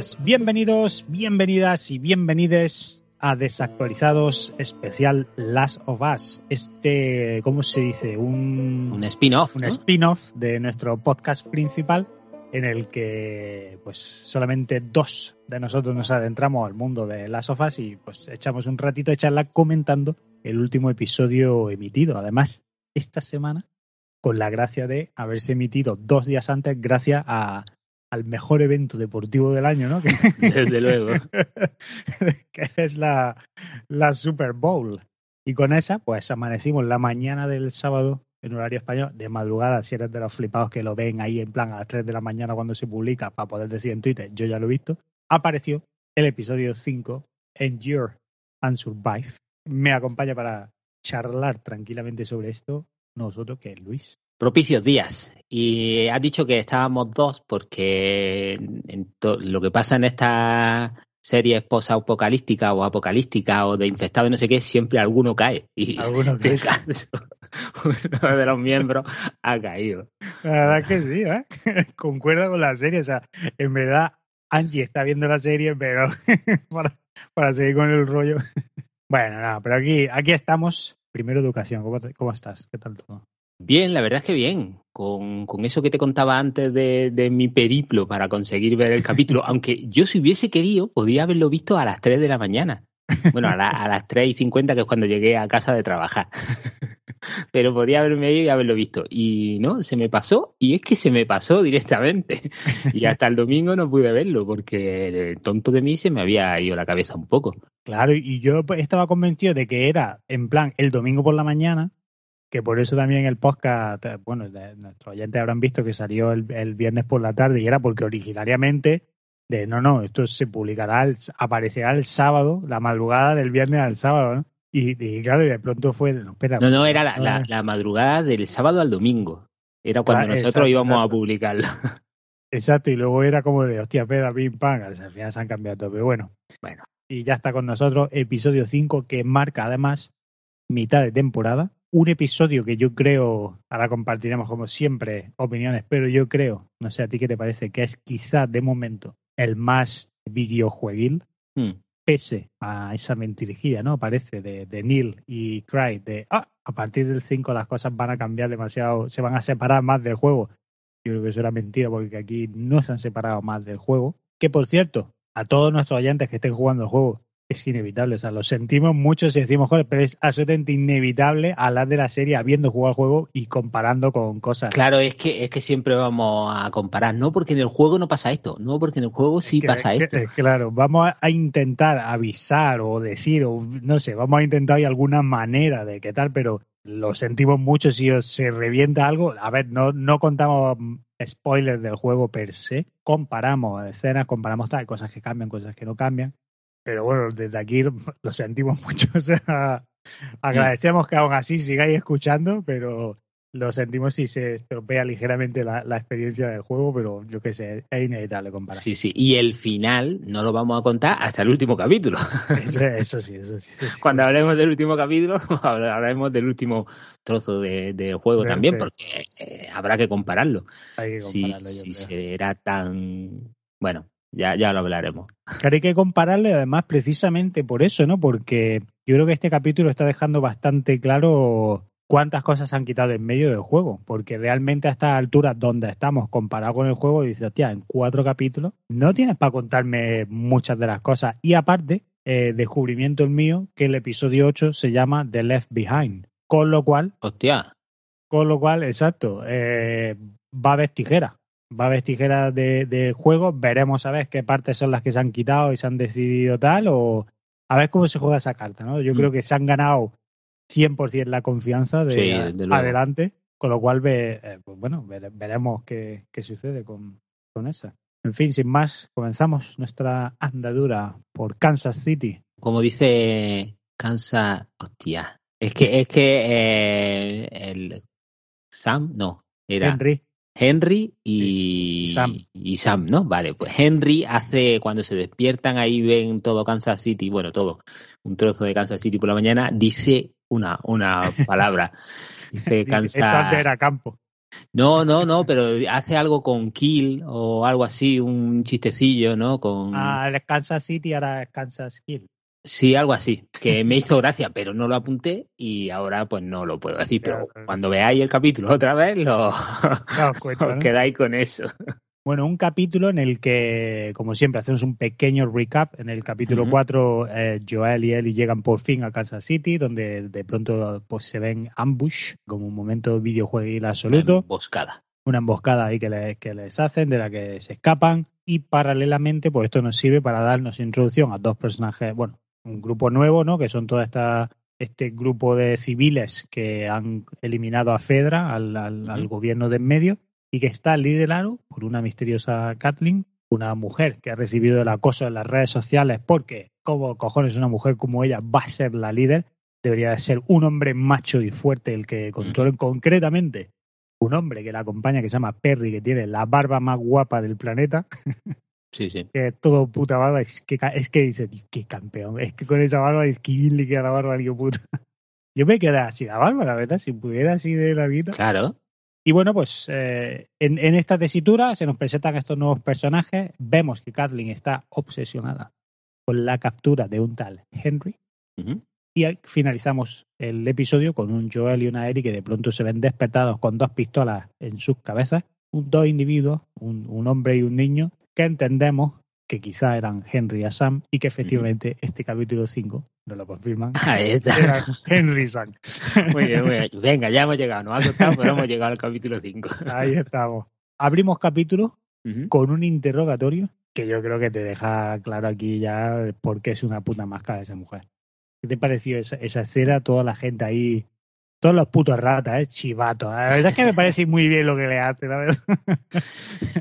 Buenas, bienvenidos, bienvenidas y bienvenides a Desactualizados especial Last of Us. Este, ¿cómo se dice? Un, Un spin-off. un ¿no? spin-off de nuestro podcast principal en el que pues solamente dos de nosotros nos adentramos al mundo de Last of Us y pues echamos un ratito de charla comentando el último episodio emitido. Además, esta semana, con la gracia de haberse emitido dos días antes gracias a, al mejor evento deportivo del año, ¿no? Desde luego. que es la, la Super Bowl. Y con esa, pues amanecimos la mañana del sábado en horario español, de madrugada, si eres de los flipados que lo ven ahí en plan a las 3 de la mañana cuando se publica, para poder decir en Twitter, yo ya lo he visto, apareció el episodio 5, Endure and Survive. Me acompaña para charlar tranquilamente sobre esto nosotros, que es Luis. Propicios días. Y has dicho que estábamos dos porque en lo que pasa en esta serie post-apocalíptica o apocalíptica o de infectado y no sé qué, siempre alguno cae. Y Alguno cae. uno de los miembros ha caído. La verdad que sí, ¿eh? Concuerda con la serie. O sea, en verdad, Angie está viendo la serie, pero para, para seguir con el rollo. Bueno, nada, pero aquí, aquí estamos. Primero educación, ¿cómo, te- cómo estás? ¿Qué tal todo? Bien, la verdad es que bien. Con, con eso que te contaba antes de, de mi periplo para conseguir ver el capítulo, aunque yo si hubiese querido, podía haberlo visto a las 3 de la mañana. Bueno, a, la- a las 3 y 50, que es cuando llegué a casa de trabajar. Pero podía haberme ido y haberlo visto. Y no, se me pasó. Y es que se me pasó directamente. Y hasta el domingo no pude verlo, porque el tonto de mí se me había ido la cabeza un poco. Claro, y yo pues, estaba convencido de que era en plan el domingo por la mañana, que por eso también el podcast, eh, bueno, nuestros oyentes habrán visto que salió el, el viernes por la tarde y era porque originariamente de no, no, esto se publicará, el- aparecerá el sábado, la madrugada del viernes al sábado, ¿no? Y, y claro, y de pronto fue, no, espera. No, no, era la, la- la madrugada del sábado al domingo. Era cuando Claro, nosotros exacto, íbamos a publicarlo. Exacto, y luego era como de, hostia, espera, pim, pam, al final se han cambiado todo, pero bueno. Bueno. Y ya está con nosotros episodio 5, que marca además mitad de temporada. Un episodio que yo creo, ahora compartiremos como siempre opiniones, pero yo creo, no sé a ti qué te parece, que es quizá de momento el más videojueguil, Hmm. pese a esa mentirijilla, ¿no? Parece de, de Neil y Cry, de, ah, a partir del 5 las cosas van a cambiar demasiado, se van a separar más del juego. Yo creo que eso era mentira porque aquí no se han separado más del juego. Que por cierto, a todos nuestros oyentes que estén jugando el juego, es inevitable. O sea, lo sentimos mucho si decimos, joder, pero es absolutamente inevitable hablar de la serie habiendo jugado el juego y comparando con cosas. Claro, es que, es que siempre vamos a comparar. No porque en el juego no pasa esto. No porque en el juego sí Que- pasa que- esto. claro, vamos a- intentar avisar o decir, o no sé, vamos a intentar hay alguna manera de qué tal, pero lo sentimos mucho si os se revienta algo. A ver, no, no contamos spoilers del juego per se, comparamos escenas, comparamos tal, cosas que cambian, cosas que no cambian. Pero bueno, desde aquí lo sentimos mucho. O sea, agradecemos que aún así sigáis escuchando, pero lo sentimos si se estropea ligeramente la, la experiencia del juego, pero yo qué sé, es inevitable comparar. Sí, sí. Y el final no lo vamos a contar hasta el último capítulo. Eso, eso sí, eso sí. eso sí. Cuando hablemos del último capítulo, hablaremos del último trozo de, del juego también, porque eh, habrá que compararlo. Hay que Si, compararlo, yo si creo. será tan. Bueno, ya, ya lo hablaremos. Claro, hay que compararle además precisamente por eso, ¿no? Porque yo creo que este capítulo está dejando bastante claro cuántas cosas han quitado en medio del juego, porque realmente a estas alturas donde estamos comparado con el juego, dices, hostia, en cuatro capítulos no tienes para contarme muchas de las cosas. Y aparte, eh, descubrimiento el mío que el episodio 8 se llama The Left Behind. Con lo cual, Hostia. con lo cual, exacto, eh, va a haber tijeras. Va a haber tijeras de, de juego. Veremos a ver qué partes son las que se han quitado y se han decidido tal. O a ver cómo se juega esa carta, ¿no? Yo Mm. creo que se han ganado 100% la confianza de Sí, adelante. Con lo cual, ve- eh, pues bueno, vere- veremos qué, qué sucede con, con esa. En fin, sin más, comenzamos nuestra andadura por Kansas City. Como dice Kansas, hostia. Es que, es que eh, el Sam, no, era Henry. Henry y, Sam. y Sam, ¿no? Vale, pues Henry hace, cuando se despiertan ahí ven todo Kansas City, bueno, todo, un trozo de Kansas City por la mañana, dice una, una palabra. Dice Kansas. era campo. No, no, no, pero hace algo con Kill o algo así, un chistecillo, ¿no? Con. Ah, el Kansas City ahora es Kansas Hill. Sí, algo así, que me hizo gracia, pero no lo apunté y ahora pues no lo puedo decir. Pero Claro. cuando veáis el capítulo otra vez, lo Daos cuenta, os ¿no? quedáis con eso. Bueno, un capítulo en el que, como siempre, hacemos un pequeño recap. En el capítulo Ujú. 4, eh, Joel y Ellie llegan por fin a Kansas City, donde de pronto pues, se ven ambush, como un momento videojueguil absoluto. Emboscada. Una emboscada ahí que les, que les hacen, de la que se escapan. Y paralelamente, pues esto nos sirve para darnos introducción a dos personajes, bueno, un grupo nuevo, ¿no? Que son toda esta este grupo de civiles que han eliminado a Fedra, al, al- gobierno de en medio, y que está liderado por una misteriosa Kathleen, una mujer que ha recibido el acoso en las redes sociales porque, como cojones una mujer como ella va a ser la líder, debería de ser un hombre macho y fuerte el que controle concretamente un hombre que la acompaña que se llama Perry, que tiene la barba más guapa del planeta, Sí, sí. que todo puta barba, es que, es que dice, "Tío, qué campeón, es que con esa barba es que bien le queda la barba, digo, puta. Yo me quedé así la barba, la verdad, si pudiera así de la vida. Claro. Y bueno, pues eh, en, en esta tesitura se nos presentan estos nuevos personajes. Vemos que Kathleen está obsesionada con la captura de un tal Henry. Ujú. Y ahí finalizamos el episodio con un Joel y una Ellie que de pronto se ven despertados con dos pistolas en sus cabezas. Un, dos individuos, un, un hombre y un niño, que entendemos que quizá eran Henry y Sam y que efectivamente este capítulo 5 nos lo confirman. Ahí está. Eran Henry y Sam. Muy bien, muy bien. Venga, ya hemos llegado. Nos ha costado, pero hemos llegado al capítulo 5. Ahí estamos. Abrimos capítulo con un interrogatorio que yo creo que te deja claro aquí ya por qué es una puta máscara esa mujer. ¿Qué te pareció esa, esa escena? Toda la gente ahí, todos los putos ratas, ¿eh? chivatos. La verdad es que me parece muy bien lo que le hace.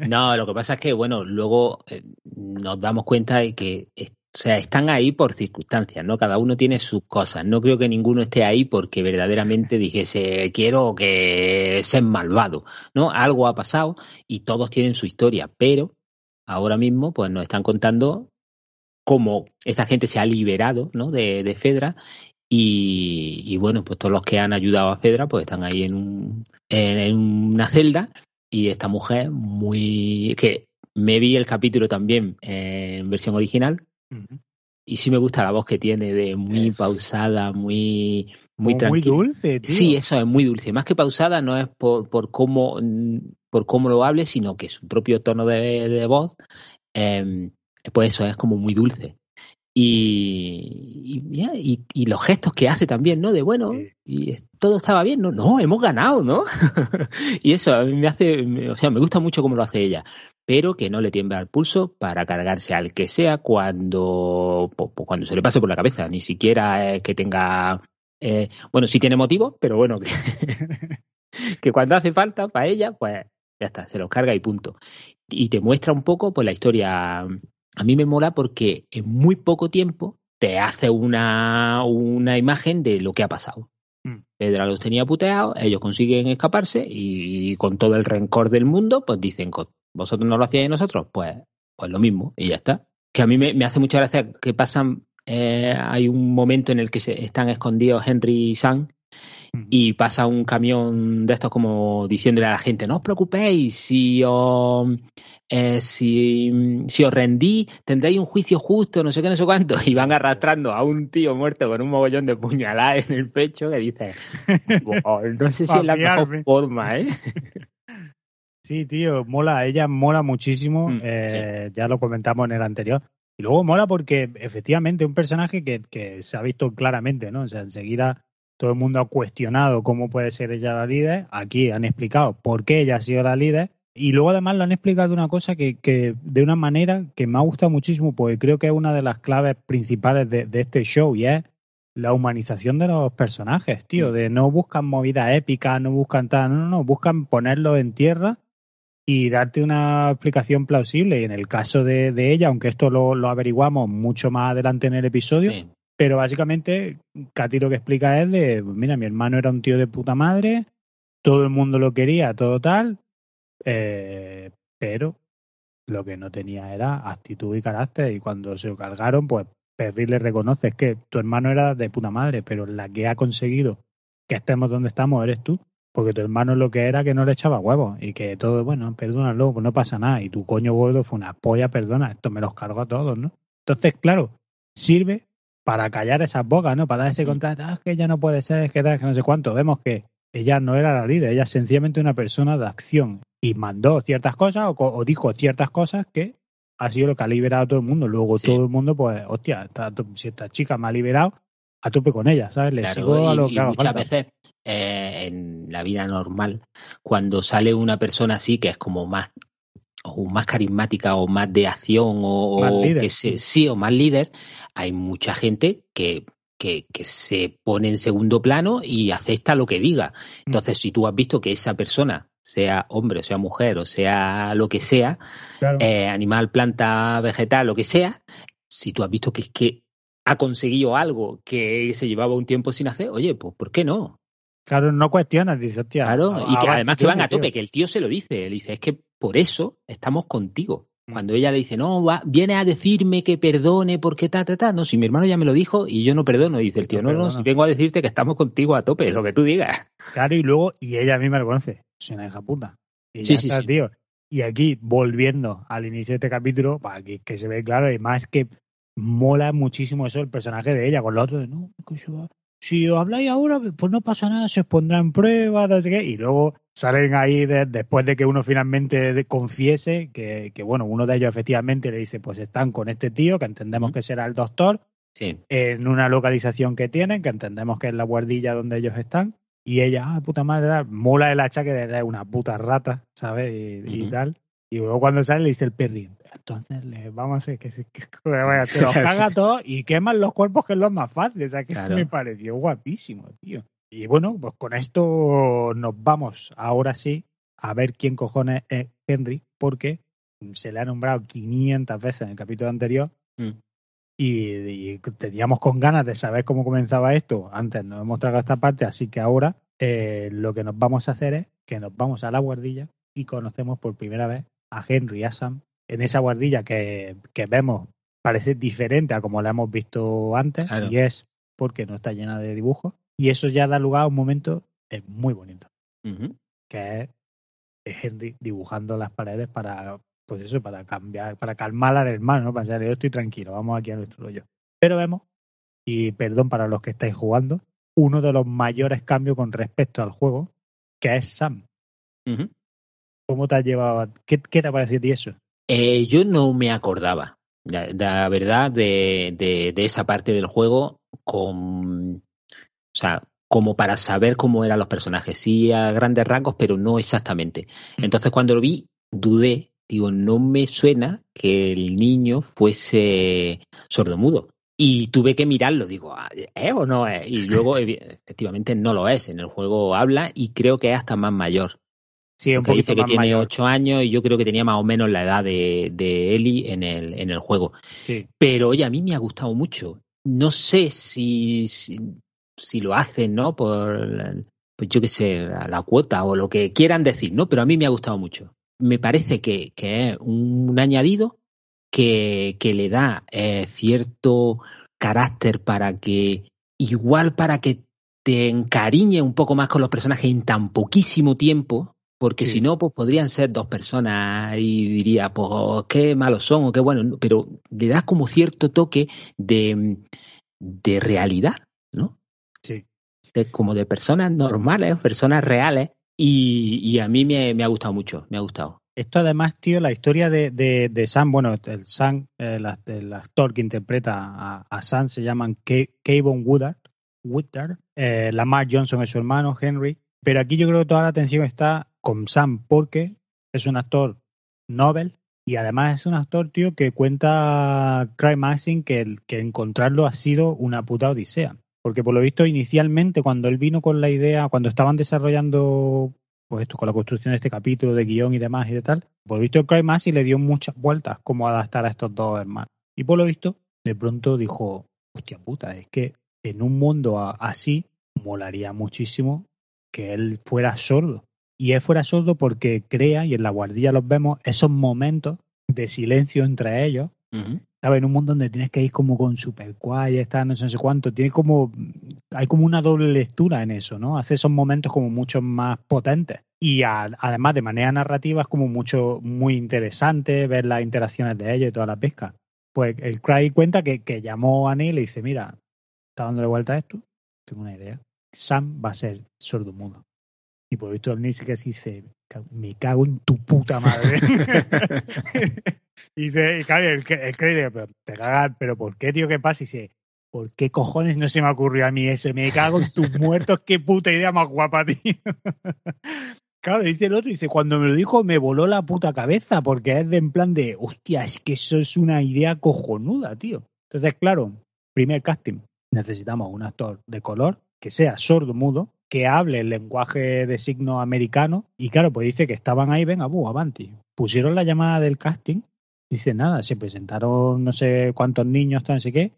No, lo que pasa es que, bueno, luego eh, nos damos cuenta de que eh, o sea, están ahí por circunstancias, ¿no? Cada uno tiene sus cosas. No creo que ninguno esté ahí porque verdaderamente dijese, quiero que sean malvado, ¿no? Algo ha pasado y todos tienen su historia, pero ahora mismo, pues nos están contando cómo esta gente se ha liberado, ¿no? De, de Fedra y, y, bueno, pues todos los que han ayudado a Fedra, pues están ahí en, un, en, una celda y esta mujer muy que me vi el capítulo también en versión original y sí me gusta la voz que tiene de muy pausada muy muy Como muy tranquila. dulce, tío. sí eso es muy dulce. Más que pausada no es por, por cómo por cómo lo hable sino que su propio tono de, de voz eh, pues eso es como muy dulce y, y, y, y, los gestos que hace también, ¿no? De bueno, Sí. y todo estaba bien, ¿no? No, hemos ganado, ¿no? y eso a mí me hace, o sea, me gusta mucho cómo lo hace ella, pero que no le tiembla el pulso para cargarse al que sea cuando, cuando se le pase por la cabeza, ni siquiera es que tenga, eh, bueno, sí tiene motivo, pero bueno, que, que cuando hace falta para ella, pues ya está, se los carga y punto. Y te muestra un poco, pues la historia, a mí me mola porque en muy poco tiempo te hace una, una imagen de lo que ha pasado. Mm. Pedra los tenía puteados, ellos consiguen escaparse y, con todo el rencor del mundo, pues dicen, "Co- vosotros no lo hacíais nosotros, pues, pues lo mismo, y ya está. Que a mí me, me hace mucha gracia que pasan, eh, hay un momento en el que se, están escondidos Henry y Sam y pasa un camión de estos como diciéndole a la gente, no os preocupéis, si os, eh, si, si os rendí, tendréis un juicio justo, no sé qué, no sé cuánto, y van arrastrando a un tío muerto con un mogollón de puñaladas en el pecho que dice, "Wow, no sé si es la mejor forma, ¿eh? Sí, tío, mola, ella mola muchísimo. Mm, eh, Ya lo comentamos en el anterior. Y luego mola porque efectivamente un personaje que, que se ha visto claramente, ¿no? O sea, enseguida todo el mundo ha cuestionado cómo puede ser ella la líder. Aquí han explicado por qué ella ha sido la líder. Y luego además lo han explicado de una cosa que, que de una manera que me ha gustado muchísimo, porque creo que es una de las claves principales de, de este show y es la humanización de los personajes, tío. De no buscan movidas épicas, no buscan tal, no, no, no, buscan ponerlo en tierra y darte una explicación plausible. Y en el caso de, de ella, aunque esto lo, lo, averiguamos mucho más adelante en el episodio, sí. Pero básicamente Katy lo que explica es de, mira, mi hermano era un tío de puta madre, todo el mundo lo quería, todo tal, eh, pero lo que no tenía era actitud y carácter y cuando se lo cargaron, pues Perry le reconoce que tu hermano era de puta madre, pero la que ha conseguido que estemos donde estamos eres tú. Porque tu hermano lo que era que no le echaba huevos y que todo, bueno, perdónalo, pues no pasa nada. Y tu coño gordo fue una polla, perdona, esto me los cargo a todos, ¿no? Entonces, claro, sirve para callar esas bocas, ¿no? Para dar ese contrato, ah, es que ella no puede ser, es que tal, es que no sé cuánto. Vemos que ella no era la líder, ella es sencillamente una persona de acción y mandó ciertas cosas o, o dijo ciertas cosas que ha sido lo que ha liberado a todo el mundo. Luego sí. todo el mundo, pues, hostia, esta, si esta chica me ha liberado, a tope con ella, ¿sabes? Le claro, sigo a lo y, que y muchas falta. veces eh, en la vida normal, cuando sale una persona así que es como más o más carismática o más de acción o, Más o líder. que se, sí o más líder, hay mucha gente que, que, que se pone en segundo plano y acepta lo que diga. Mm. Entonces, si tú has visto que esa persona, sea hombre o sea mujer o sea lo que sea, Claro. eh, animal, planta, vegetal, lo que sea, si tú has visto que es que ha conseguido algo que se llevaba un tiempo sin hacer, oye, pues ¿por qué no? Claro, no cuestionas, dices, hostia. Claro, y que además que van a tope, que el tío se lo dice, él dice, es que por eso estamos contigo. Mm. Cuando ella le dice, no, va, viene a decirme que perdone porque ta, ta, ta, no, si mi hermano ya me lo dijo y yo no perdono, y dice el tío, No no, si vengo a decirte que estamos contigo a tope, lo que tú digas. Claro, y luego, y ella misma lo conoce, es una hija puta. Y Sí, ya sí, está, sí. tío. Y aquí, volviendo al inicio de este capítulo, para que, que se ve claro, y más que mola muchísimo eso el personaje de ella, con lo otro de, no, si os habláis ahora, pues no pasa nada, se os pondrá en prueba, no sé qué, y luego salen ahí de- después de que uno finalmente confiese que, que, bueno, uno de ellos efectivamente le dice, pues están con este tío, que entendemos que será el doctor, Sí, en una localización que tienen, que entendemos que es la guardilla donde ellos están, y ella, ah, puta madre, mola el hacha que es una puta rata, ¿sabes? Y, y tal. Y luego cuando sale le dice el perri, entonces le vamos a hacer que, que- que- vaya, te los caga todos y queman los cuerpos, que es lo más fácil. O sea, que Claro. me pareció guapísimo, tío. Y bueno, pues con esto nos vamos ahora sí a ver quién cojones es Henry, porque se le ha nombrado 500 veces en el capítulo anterior Mm. y, y teníamos con ganas de saber cómo comenzaba esto. Antes nos hemos tragado esta parte, así que ahora eh, lo que nos vamos a hacer es que nos vamos a la guardilla y conocemos por primera vez a Henry y a Sam en esa guardilla que, que vemos parece diferente a como la hemos visto antes Claro. y es porque no está llena de dibujos y eso ya da lugar a un momento eh, muy bonito que es es Henry dibujando las paredes para, pues eso, para cambiar, para calmar al hermano, ¿no? Para decirle, yo estoy tranquilo, vamos aquí a nuestro rollo. Pero vemos, y perdón para los que estáis jugando, uno de los mayores cambios con respecto al juego, que es Sam. ¿Cómo te has llevado? ¿Qué, qué te ha parecido eso? Eh, yo no me acordaba, la, la verdad, de, de, de esa parte del juego con, o sea, como para saber cómo eran los personajes, sí a grandes rasgos, pero no exactamente. Entonces cuando lo vi, dudé, digo, no me suena que el niño fuese sordomudo. Y tuve que mirarlo, digo, ah, ¿es o no es? Y luego, efectivamente, no lo es. En el juego habla y creo que es hasta más mayor. Sí, un poquito dice que más tiene mayor. ocho años y yo creo que tenía más o menos la edad de, de Ellie en el, en el juego. Sí. Pero oye, a mí me ha gustado mucho. No sé si, si, si lo hacen, ¿no? Por, pues yo qué sé, la, la cuota o lo que quieran decir, ¿no? Pero a mí me ha gustado mucho. Me parece que, que es un añadido que, que le da eh, cierto carácter para que, igual para que te encariñe un poco más con los personajes en tan poquísimo tiempo, porque Sí. si no, pues podrían ser dos personas y diría, pues qué malos son o qué bueno, pero le das como cierto toque de, de realidad, ¿no? Sí. De- como de personas normales, personas reales, y, y a mí me, me ha gustado mucho, me ha gustado. Esto además, tío, la historia de, de, de Sam, bueno, el Sam, el, el actor que interpreta a, a Sam se llaman Kayvon Woodard, Woodard eh, Lamar Johnson es su hermano, Henry, pero aquí yo creo que toda la atención está con Sam porque es un actor Nobel y además es un actor, tío, que cuenta Cry Maxing que, que encontrarlo ha sido una puta odisea. Porque por lo visto, inicialmente, cuando él vino con la idea, cuando estaban desarrollando pues esto, con la construcción de este capítulo de guion y demás y de tal, por lo visto Cry Maxing le dio muchas vueltas cómo adaptar a estos dos hermanos. Y por lo visto, de pronto dijo, hostia puta, es que en un mundo así molaría muchísimo que él fuera sordo. Y él fuera sordo porque crea, y en la guardilla los vemos, esos momentos de silencio entre ellos. ¿Sabes? En un mundo donde tienes que ir como con super no sé, no sé cuánto. Tiene como. Hay como una doble lectura en eso, ¿no? Hace esos momentos como mucho más potentes. Y además, de manera narrativa, es como mucho, muy interesante ver las interacciones de ellos y toda la pesca. Pues el Cry cuenta que, que llamó a Neil y le dice: Mira, está dándole vuelta a esto. Tengo una idea. Sam va a ser sordo mudo. Y por el Nick que dice, me cago en tu puta madre. y dice, y claro, el, el crédito, pero te cagas, pero ¿por qué, tío? ¿Qué pasa? Y dice, ¿por qué cojones no se me ocurrió a mí eso? Me cago en tus muertos, qué puta idea más guapa, tío. Claro, dice el otro, dice, cuando me lo dijo me voló la puta cabeza, porque es de en plan de, hostia, es que eso es una idea cojonuda, tío. Entonces, claro, primer casting, necesitamos un actor de color que sea sordo mudo, que hable el lenguaje de signo americano. Y claro, pues dice que estaban ahí, venga, bu, avanti. Pusieron la llamada del casting. Dice, nada, se presentaron no sé cuántos niños, no sé qué.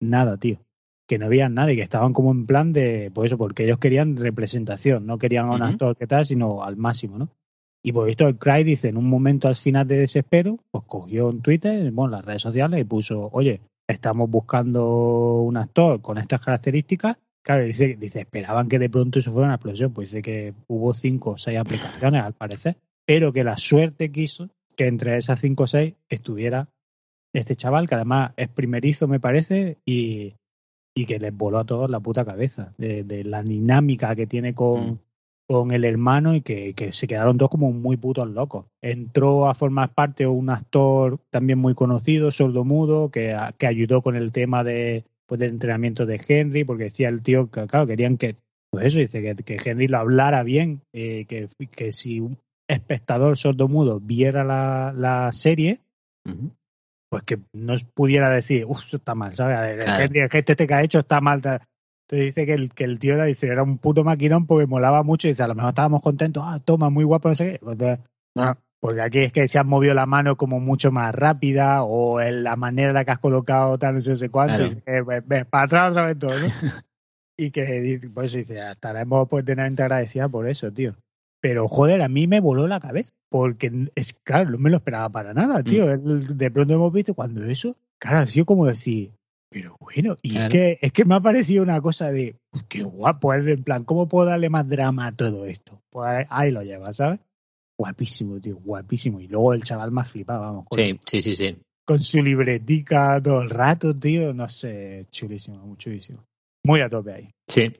Nada, tío. Que no había nadie, que estaban como en plan de, pues eso, porque ellos querían representación, no querían a un actor que tal, sino al máximo, ¿no? Y por visto el Cry dice, en un momento al final de desespero, pues cogió en Twitter, bueno, las redes sociales y puso, oye, estamos buscando un actor con estas características Claro, dice, dice, esperaban que de pronto eso fuera una explosión, pues dice que hubo cinco o seis aplicaciones al parecer, pero que la suerte quiso que entre esas cinco o seis estuviera este chaval, que además es primerizo, me parece, y, y que les voló a todos la puta cabeza de, la dinámica que tiene con, mm. con el hermano y que, que, se quedaron todos como muy putos locos. Entró a formar parte un actor también muy conocido, sordo-mudo, que, que ayudó con el tema de, pues del entrenamiento de Henry, porque decía el tío que, claro, querían que, pues eso, dice, que, que Henry lo hablara bien, eh, que, que si un espectador sordo-mudo viera la, la serie, pues que no pudiera decir, uff, eso está mal, ¿sabes? El, Henry, el este que ha hecho está mal. Entonces dice que el, que el tío era, dice, era un puto maquinón porque molaba mucho y dice, a lo mejor estábamos contentos, ah, toma, muy guapo, no sé qué. Entonces, no, porque aquí es que se han movido la mano como mucho más rápida o en la manera en la que has colocado tal, no sé, cuánto, y ves, para atrás otra vez todo, ¿no? y que, pues dice, estaremos pues eternamente agradecida por eso, tío. Pero, joder, a mí me voló la cabeza, porque es claro, no me lo esperaba para nada, tío. Mm. De pronto hemos visto cuando eso, claro, ha sido como decir, pero bueno, y es, que, es que me ha parecido una cosa de, pues, qué guapo, es en plan, ¿cómo puedo darle más drama a todo esto? Pues ahí lo lleva, ¿sabes? Guapísimo, tío, guapísimo. Y luego el chaval más flipaba, vamos. sí, sí, sí, sí. Con su libretica todo el rato, tío. No sé, chulísimo, chulísimo. Muy a tope ahí. Sí.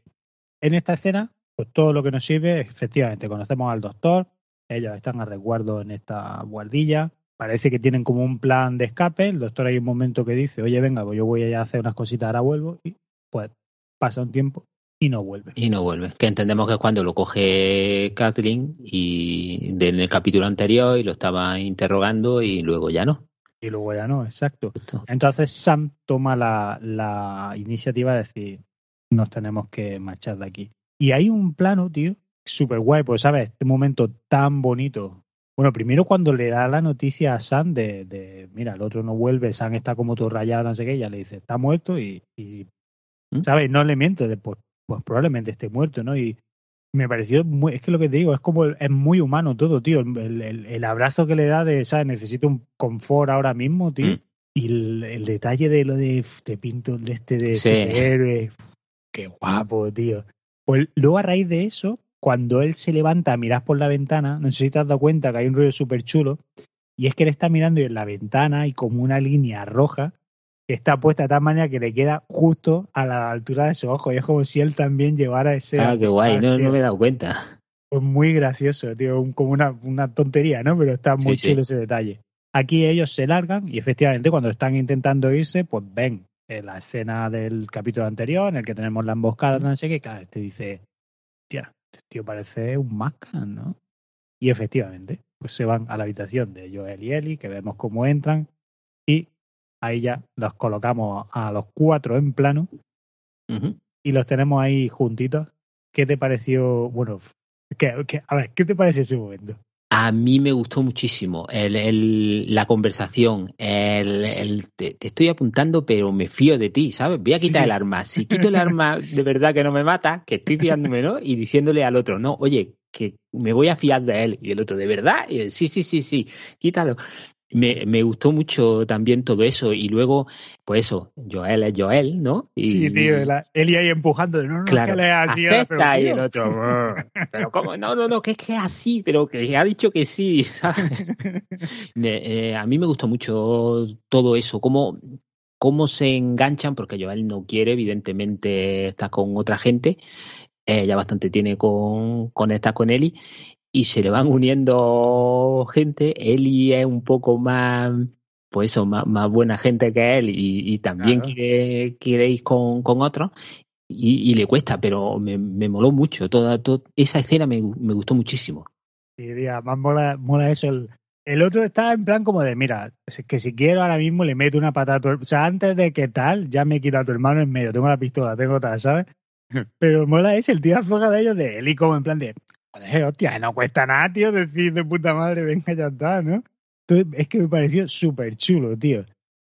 En esta escena, pues todo lo que nos sirve, efectivamente, conocemos al doctor. Ellos están a resguardo en esta guardilla. Parece que tienen como un plan de escape. El doctor hay un momento que dice, oye, venga, pues yo voy a hacer unas cositas, ahora vuelvo. Y pues pasa un tiempo y no vuelve. Y no vuelve. Que entendemos que es cuando lo coge Kathleen y en el capítulo anterior y lo estaba interrogando y luego ya no. Y luego ya no, exacto. Entonces Sam toma la, la iniciativa de decir, nos tenemos que marchar de aquí. Y hay un plano, tío, súper guay, pues sabes, este momento tan bonito. Bueno, primero cuando le da la noticia a Sam de, de mira, el otro no vuelve, Sam está como todo rayado, no sé qué, ella le dice, está muerto y, y ¿Mm? ¿sabes? No le miento, después pues probablemente esté muerto, ¿no? Y me pareció, muy, es que lo que te digo, es como, es muy humano todo, tío. El, el, abrazo que le da de, ¿sabes? Necesito un confort ahora mismo, tío. Mm. Y el, detalle de lo de, te pinto de este de sí. Qué guapo, tío. Pues luego a raíz de eso, cuando él se levanta a mirar por la ventana, no sé si te has dado cuenta que hay un ruido súper chulo, y es que él está mirando en la ventana y como una línea roja está puesta de tal manera que le queda justo a la altura de su ojo. Y es como si él también llevara ese. Ah, qué guay, no, me he dado cuenta. Pues muy gracioso, tío, como una, una tontería, ¿no? Pero está muy chulo ese detalle. Aquí ellos se largan y efectivamente cuando están intentando irse, pues ven en la escena del capítulo anterior en el que tenemos la emboscada, no sé qué, claro, este dice, tía, este tío parece un Mascan, ¿no? Y efectivamente, pues se van a la habitación de Joel y Ellie, que vemos cómo entran, ahí ya los colocamos a los cuatro en plano y los tenemos ahí juntitos. ¿Qué te pareció? Bueno, a ver, ¿qué te parece ese momento? A mí me gustó muchísimo el, la conversación. El, te, estoy apuntando, pero me fío de ti, ¿sabes? Voy a quitar el arma. Si quito el arma de verdad que no me mata, que estoy fiándome, ¿no? Y diciéndole al otro, no, oye, que me voy a fiar de él. Y el otro, ¿de verdad? Y sí, sí, sí, sí, quítalo me, me, gustó mucho también todo eso. Y luego, pues eso, Joel es Joel, ¿no? Y, sí, tío, él ahí empujando, no, no, claro, que le así. Pero, y el otro, pero ¿cómo? No, no, no, que es que es así, pero que ha dicho que sí, ¿sabes? eh, a mí me gustó mucho todo eso, cómo, cómo se enganchan, porque Joel no quiere, evidentemente está con otra gente, eh, ya bastante tiene con, con esta con Eli, y se le van uniendo gente. Eli es un poco más, pues eso, más, más buena gente que él y, también quiere, quiere, ir con, con otros. Y, y, le cuesta, pero me, me moló mucho. Toda, toda esa escena me, me, gustó muchísimo. Sí, más mola, mola eso. El, el, otro está en plan como de, mira, es que si quiero ahora mismo le meto una patada. O sea, antes de que tal, ya me he quitado a tu hermano en medio. Tengo la pistola, tengo tal, ¿sabes? Pero mola es el tío afloja de ellos de Eli como en plan de, Joder, hostia, no cuesta nada, tío, decir de puta madre, venga, ya está, ¿no? Entonces, es que me pareció súper chulo, tío.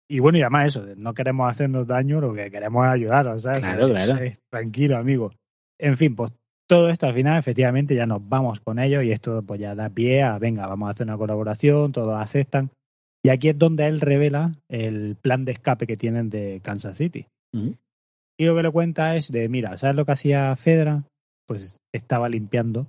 Y bueno, y además eso, no queremos hacernos daño, lo que queremos es ayudar, ¿sabes? Claro, claro. tranquilo, amigo. En fin, pues todo esto al final, efectivamente, ya nos vamos con ellos y esto pues ya da pie a, venga, vamos a hacer una colaboración, todos aceptan. Y aquí es donde él revela el plan de escape que tienen de Kansas City. Y lo que le cuenta es de, mira, ¿sabes lo que hacía Fedra? Pues estaba limpiando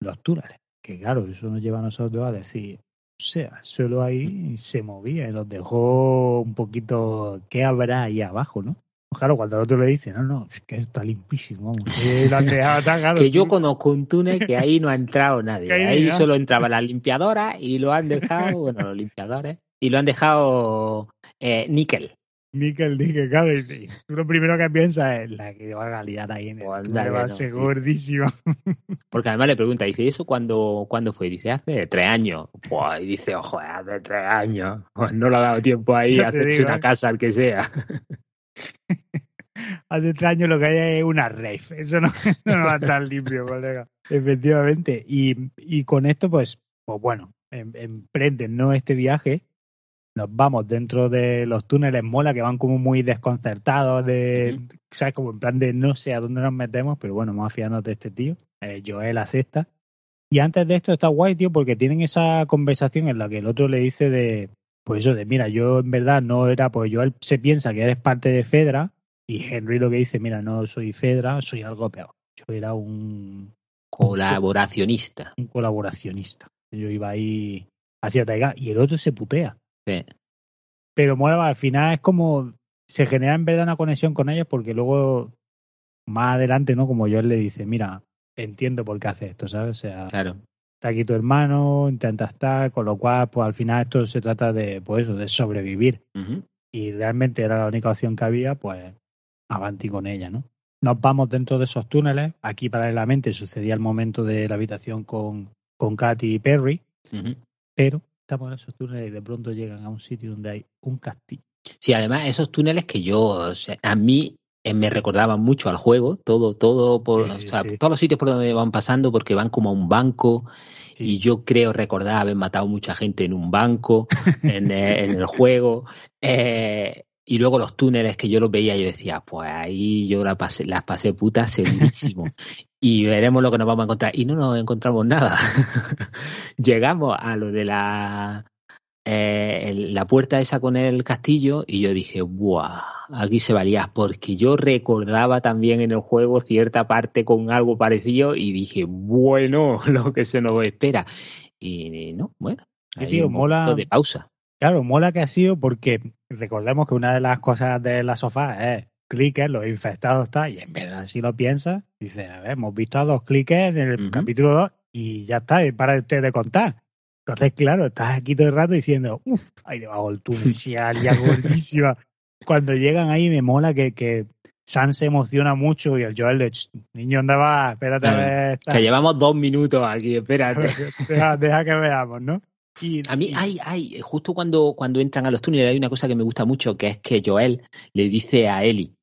los túneles. Que claro, eso nos lleva a nosotros a decir, o sea, solo ahí se movía y los dejó un poquito, ¿qué habrá ahí abajo, no? Pues claro, cuando el otro le dice, no, no, es que está limpísimo, vamos, que, que yo conozco un túnel que ahí no ha entrado nadie, ahí, solo entraba la limpiadora y lo han dejado, bueno, los limpiadores, y lo han dejado eh, níquel. Nickel dije, claro, y tú lo primero que piensas es la que va a liar ahí en el pues va a ser gordísimo. Porque además le pregunta, dice, ¿eso cuándo, cuándo fue? Dice, hace tres años. Pues, y dice, ojo, hace tres años. Pues no le ha dado tiempo ahí a hacerse una ¿eh? casa, al que sea. hace tres años lo que hay es una rave. Eso no, no va a estar limpio, colega. Efectivamente. Y, y con esto, pues, pues bueno, em, emprenden ¿no? este viaje nos vamos dentro de los túneles mola que van como muy desconcertados de sabes como en plan de no sé a dónde nos metemos pero bueno vamos a fiarnos de este tío eh, Joel acepta y antes de esto está guay tío porque tienen esa conversación en la que el otro le dice de pues eso de mira yo en verdad no era pues Joel se piensa que eres parte de Fedra y Henry lo que dice mira no soy Fedra soy algo peor. Yo era un colaboracionista. Un colaboracionista. Yo iba ahí hacia Taiga y el otro se putea pero mola, al final es como se genera en verdad una conexión con ellos porque luego más adelante, ¿no? Como yo le dice, mira, entiendo por qué hace esto, ¿sabes? O sea, claro. está aquí tu hermano, intenta estar, con lo cual, pues al final esto se trata de, pues eso, de sobrevivir. Y realmente era la única opción que había, pues avanti con ella, ¿no? Nos vamos dentro de esos túneles. Aquí paralelamente sucedía el momento de la habitación con, con Katy y Perry, pero estamos en esos túneles y de pronto llegan a un sitio donde hay un castillo. Sí, además esos túneles que yo, a mí eh, me recordaban mucho al juego, todo, todo por, todos los sitios por donde van pasando porque van como a un banco y yo creo recordar haber matado mucha gente en un banco, en, eh, en, el juego. Eh, y luego los túneles que yo los veía, yo decía, pues ahí yo las pasé, las pasé putas segurísimo. y veremos lo que nos vamos a encontrar. Y no nos encontramos nada. Llegamos a lo de la, eh, la puerta esa con el castillo y yo dije, ¡buah! Aquí se valía, porque yo recordaba también en el juego cierta parte con algo parecido y dije, bueno, lo que se nos espera. Y no, bueno, tío, mola, de pausa. Claro, mola que ha sido porque recordemos que una de las cosas de la sofá es clickers, los infectados está, y en verdad si lo piensas, dice, a ver, hemos visto a dos clickers en el capítulo 2 y ya está, y para de contar. Entonces, claro, estás aquí todo el rato diciendo, uff, ahí debajo el túnel, alguien gordísima. Cuando llegan ahí me mola que, que San se emociona mucho y el Joel de niño, ¿dónde va? Espérate a ver. Que llevamos dos minutos aquí, espérate. deja, que veamos, ¿no? A mí, hay, hay, justo cuando, cuando entran a los túneles hay una cosa que me gusta mucho, que es que Joel le dice a Eli,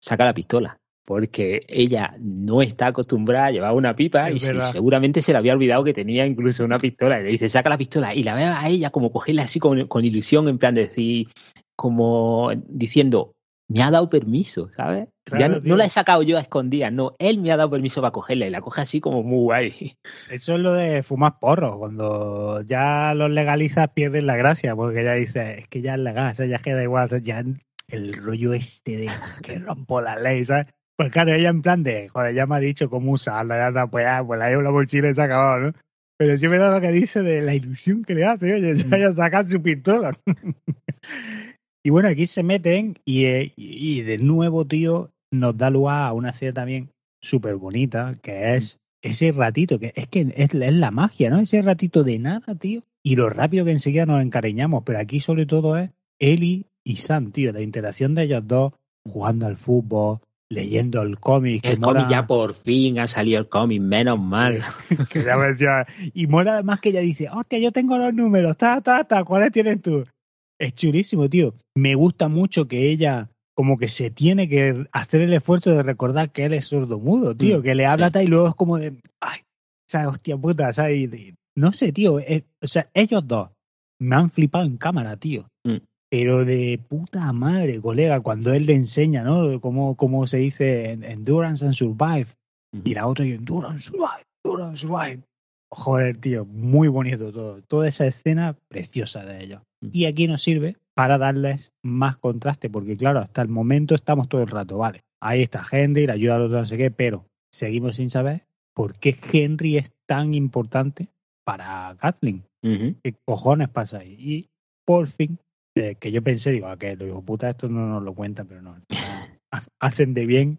saca la pistola porque ella no está acostumbrada a llevar una pipa y seguramente se le había olvidado que tenía incluso una pistola. Y le dice, saca la pistola. Y la ve a ella como cogerla así con, con ilusión, en plan de decir, como diciendo, me ha dado permiso, ¿sabes? ya no, la he sacado yo a escondidas, no, él me ha dado permiso para cogerla y la coge así como muy guay. Eso es lo de fumar porros, cuando ya los legalizas pierden la gracia, porque ella dice, es que ya es legal, o sea, ya queda igual, ya el rollo este de que rompo la ley, ¿sabes? Pues claro, ella en plan de, joder, ya me ha dicho cómo usarla, ya está, pues, ya, pues la llevo la mochila y se ha acabado, ¿no? Pero sí me da lo que dice de la ilusión que le hace, oye, ya haya sacado su pistola. Y bueno, aquí se meten y, eh, y, de nuevo, tío, nos da lugar a una escena también súper bonita, que es ese ratito, que es que es, es, la magia, ¿no? Ese ratito de nada, tío. Y lo rápido que enseguida nos encariñamos, pero aquí sobre todo es Eli y Sam, tío, la interacción de ellos dos jugando al fútbol, leyendo el cómic. El cómic ya por fin ha salido el cómic, menos mal. que ya y mola además que ella dice, hostia, yo tengo los números, ta, ta, ta, ¿cuáles tienes tú? Es chulísimo, tío. Me gusta mucho que ella como que se tiene que hacer el esfuerzo de recordar que él es sordo-mudo, tío, mm, que le habla tal y luego es como de, ay, sea, hostia puta, ¿sabes? No sé, tío, o sea, ellos dos me han flipado en cámara, tío. Mm pero de puta madre, colega, cuando él le enseña, ¿no? Cómo, cómo se dice endurance and survive. Y la otra, y endurance, survive, endurance, survive. Joder, tío, muy bonito todo. Toda esa escena preciosa de ellos. Y aquí nos sirve para darles más contraste, porque claro, hasta el momento estamos todo el rato, vale. Ahí está Henry, la ayuda al otro, no sé qué, pero seguimos sin saber por qué Henry es tan importante para Kathleen. ¿Qué cojones pasa ahí? Y por fin que yo pensé, digo, a que lo digo, puta, esto no nos lo cuentan, pero no. hacen de bien.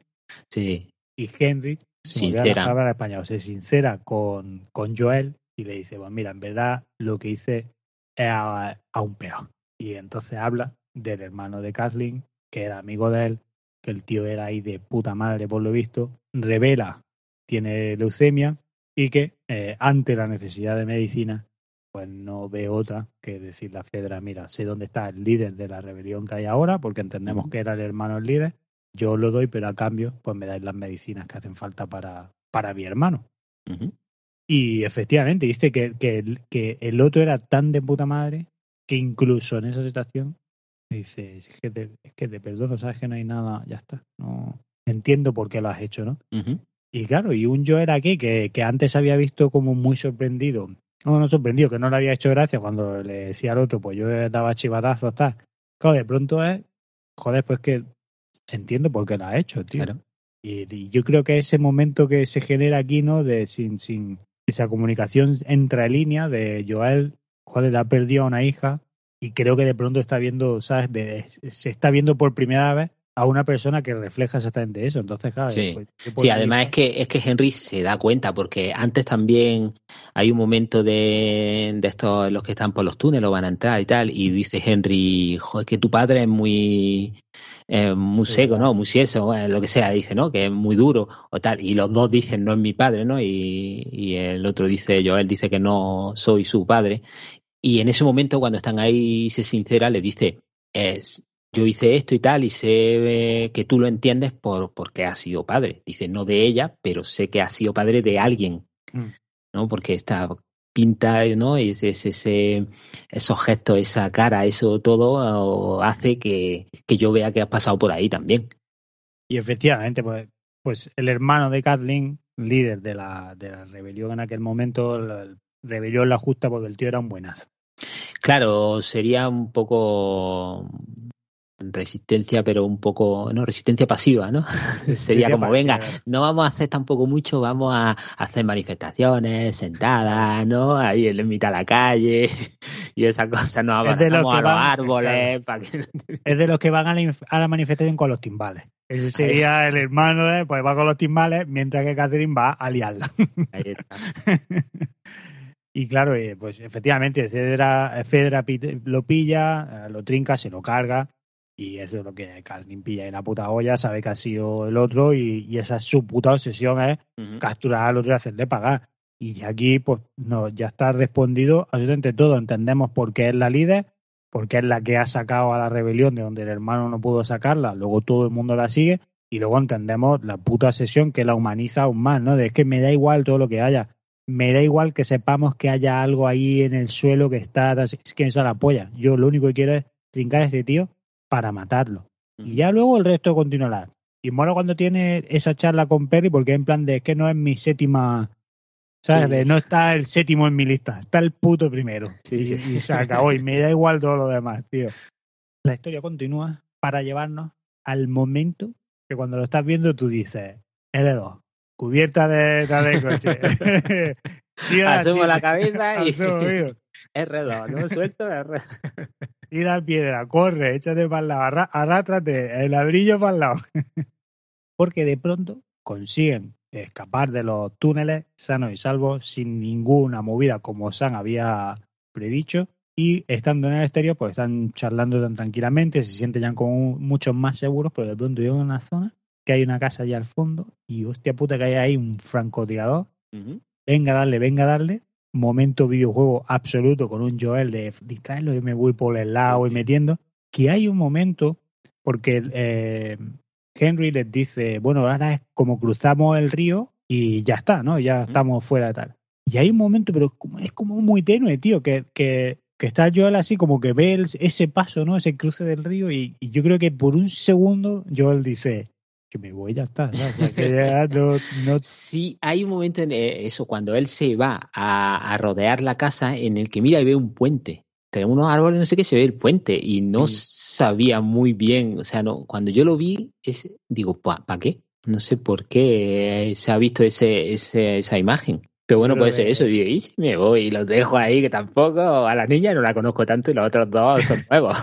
Sí. Y Henry, sincera. La español, se sincera con, con Joel y le dice, bueno, mira, en verdad lo que hice es a, un peor. Y entonces habla del hermano de Kathleen, que era amigo de él, que el tío era ahí de puta madre por lo visto, revela, tiene leucemia y que eh, ante la necesidad de medicina pues no ve otra que decir la Fedra, mira, sé dónde está el líder de la rebelión que hay ahora, porque entendemos que era el hermano el líder, yo lo doy, pero a cambio, pues me dais las medicinas que hacen falta para, para mi hermano. Y efectivamente, dice que, que, que, el otro era tan de puta madre que incluso en esa situación dice, es que te, es que te perdono, sabes que no hay nada, ya está. No entiendo por qué lo has hecho, ¿no? Y claro, y un yo era aquí que, que antes había visto como muy sorprendido no, no sorprendido, que no le había hecho gracia cuando le decía al otro, pues yo daba chivatazos, tal. Claro, de pronto es, joder, pues que entiendo por qué lo ha hecho, tío. Y, yo creo que ese momento que se genera aquí, ¿no? De sin, sin esa comunicación entre líneas de Joel, joder, ha perdido a una hija y creo que de pronto está viendo, ¿sabes? De, se está viendo por primera vez a una persona que refleja exactamente eso. Entonces, claro. Sí, pues, además es que, es que Henry se da cuenta, porque antes también hay un momento de, de estos, los que están por los túneles van a entrar y tal, y dice Henry, joder, que tu padre es muy, eh, muy seco, ¿no? Muy sieso, lo que sea, dice, ¿no? Que es muy duro o tal. Y los dos dicen, no es mi padre, ¿no? Y, y el otro dice, Joel dice que no soy su padre. Y en ese momento, cuando están ahí, se sincera, le dice, es, yo hice esto y tal y sé que tú lo entiendes por porque has sido padre. Dice, no de ella, pero sé que has sido padre de alguien, mm. ¿no? Porque esta pinta, ¿no? Ese, esos gestos, esa cara, eso todo hace que, que yo vea que has pasado por ahí también. Y efectivamente, pues, pues el hermano de Kathleen, líder de la, de la rebelión en aquel momento, la rebelión la justa porque el tío era un buenazo. Claro, sería un poco resistencia, pero un poco, no, resistencia pasiva, ¿no? Sería como, venga, no vamos a hacer tampoco mucho, vamos a hacer manifestaciones, sentadas, ¿no? Ahí en mitad de la calle y esa cosa, no vamos, a los árboles. Es de los que van a la, a la manifestación con los timbales. Ese sería el hermano de, pues va con los timbales, mientras que Catherine va a liarla. Ahí está. Y claro, eh, pues efectivamente, Fedra, Fedra lo pilla, eh, lo trinca, se lo carga. Y eso es lo que Carlin pilla en la puta olla, sabe que ha sido el otro y, esa es su puta obsesión es capturar al otro y hacerle pagar. Y aquí, pues, no, ya está respondido absolutamente todo. Entendemos por qué es la líder, porque es la que ha sacado a la rebelión de donde el hermano no pudo sacarla, luego todo el mundo la sigue, y luego entendemos la puta sesión que la humaniza aún más, ¿no? De es que me da igual todo lo que haya, me da igual que sepamos que haya algo ahí en el suelo que está, es que eso la apoya. Yo lo único que quiero es trincar a este tío para matarlo. Y ya luego el resto continuará. Y mola cuando tiene esa charla con Perry porque en plan de es que no es mi séptima ¿Sabes? no está el séptimo en mi lista, está el puto primero. y, se acabó. Y me da igual todo lo demás, tío. La historia continúa para llevarnos al momento que cuando lo estás viendo tú dices, L2, cubierta de, de coche. Asumo la cabeza y R2, no suelto R2. Tira piedra, corre, échate para el lado, arrástrate, el ladrillo para el lado. Porque de pronto consiguen escapar de los túneles sanos y salvos sin ninguna movida como Sam había predicho y estando en el exterior pues están charlando tan tranquilamente, se sienten ya como mucho más seguros, pero de pronto llegan a una zona que hay una casa allá al fondo y hostia puta que hay ahí un francotirador. Venga darle, venga darle. Momento videojuego absoluto con un Joel de distraerlo y me voy por el lado y metiendo. Que hay un momento, porque eh, Henry les dice, bueno, ahora es como cruzamos el río y ya está, ¿no? Ya estamos fuera de tal. Y hay un momento, pero es como muy tenue, tío, que, que, que está Joel así como que ve ese paso, ¿no? Ese cruce del río y, yo creo que por un segundo Joel dice, que me voy, ya está. ¿no? Sí, hay un momento en eh, eso, cuando él se va a, a, rodear la casa en el que mira y ve un puente tenemos unos árboles, no sé qué, se ve el puente y no sabía muy bien, o sea, no, cuando yo lo vi, es, digo, ¿para qué? No sé por qué se ha visto ese, ese esa imagen. Pero bueno, puede ser eso, y, y me voy y los dejo ahí, que tampoco a la niña no la conozco tanto y los otros dos son nuevos.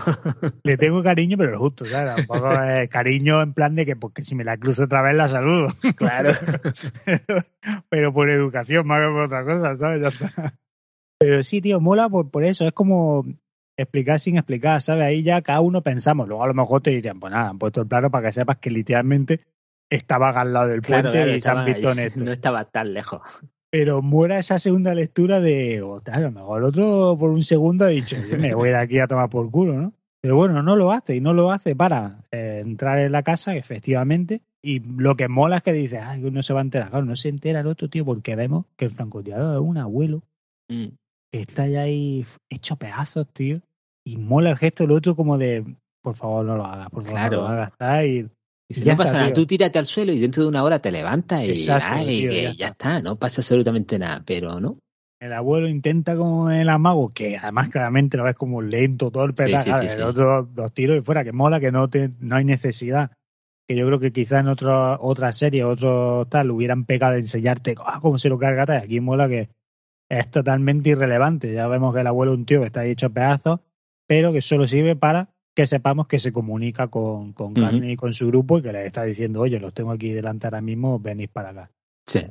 Le tengo cariño, pero lo justo, ¿sabes? Tampoco es cariño en plan de que porque si me la cruzo otra vez la saludo. Claro. pero por educación más que por otra cosa, ¿sabes? Ya está. Pero sí, tío, mola por, por eso. Es como explicar sin explicar, ¿sabes? Ahí ya cada uno pensamos. Luego a lo mejor te dirían, pues nada, han puesto el plano para que sepas que literalmente estaba al lado del puente y se han visto en esto. No estaba tan lejos. Pero muera esa segunda lectura de, o a lo mejor el otro por un segundo ha dicho, yo me voy de aquí a tomar por culo, ¿no? Pero bueno, no lo hace y no lo hace para eh, entrar en la casa, efectivamente. Y lo que mola es que dice, ay, uno se va a enterar. Claro, no se entera el otro, tío, porque vemos que el francotirador es un abuelo. Mm está ya ahí hecho pedazos, tío. Y mola el gesto del otro como de, por favor, no lo hagas, por favor, no lo hagas. Está y, no pasa nada, tú tírate al suelo y dentro de una hora te levantas y, ya, está. no pasa absolutamente nada, pero no. El abuelo intenta con el amago, que además claramente lo ves como lento, todo el pedazo, el otro dos tiros y fuera, que mola, que no, te, no hay necesidad. Que yo creo que quizás en otra otra serie, otro tal, hubieran pegado de enseñarte ah, cómo se lo carga. Y aquí mola que es totalmente irrelevante. Ya vemos que el abuelo es un tío que está hecho pedazos, pero que solo sirve para que sepamos que se comunica con, con y con su grupo y que le está diciendo, oye, los tengo aquí delante ahora mismo, venís para acá. Sí.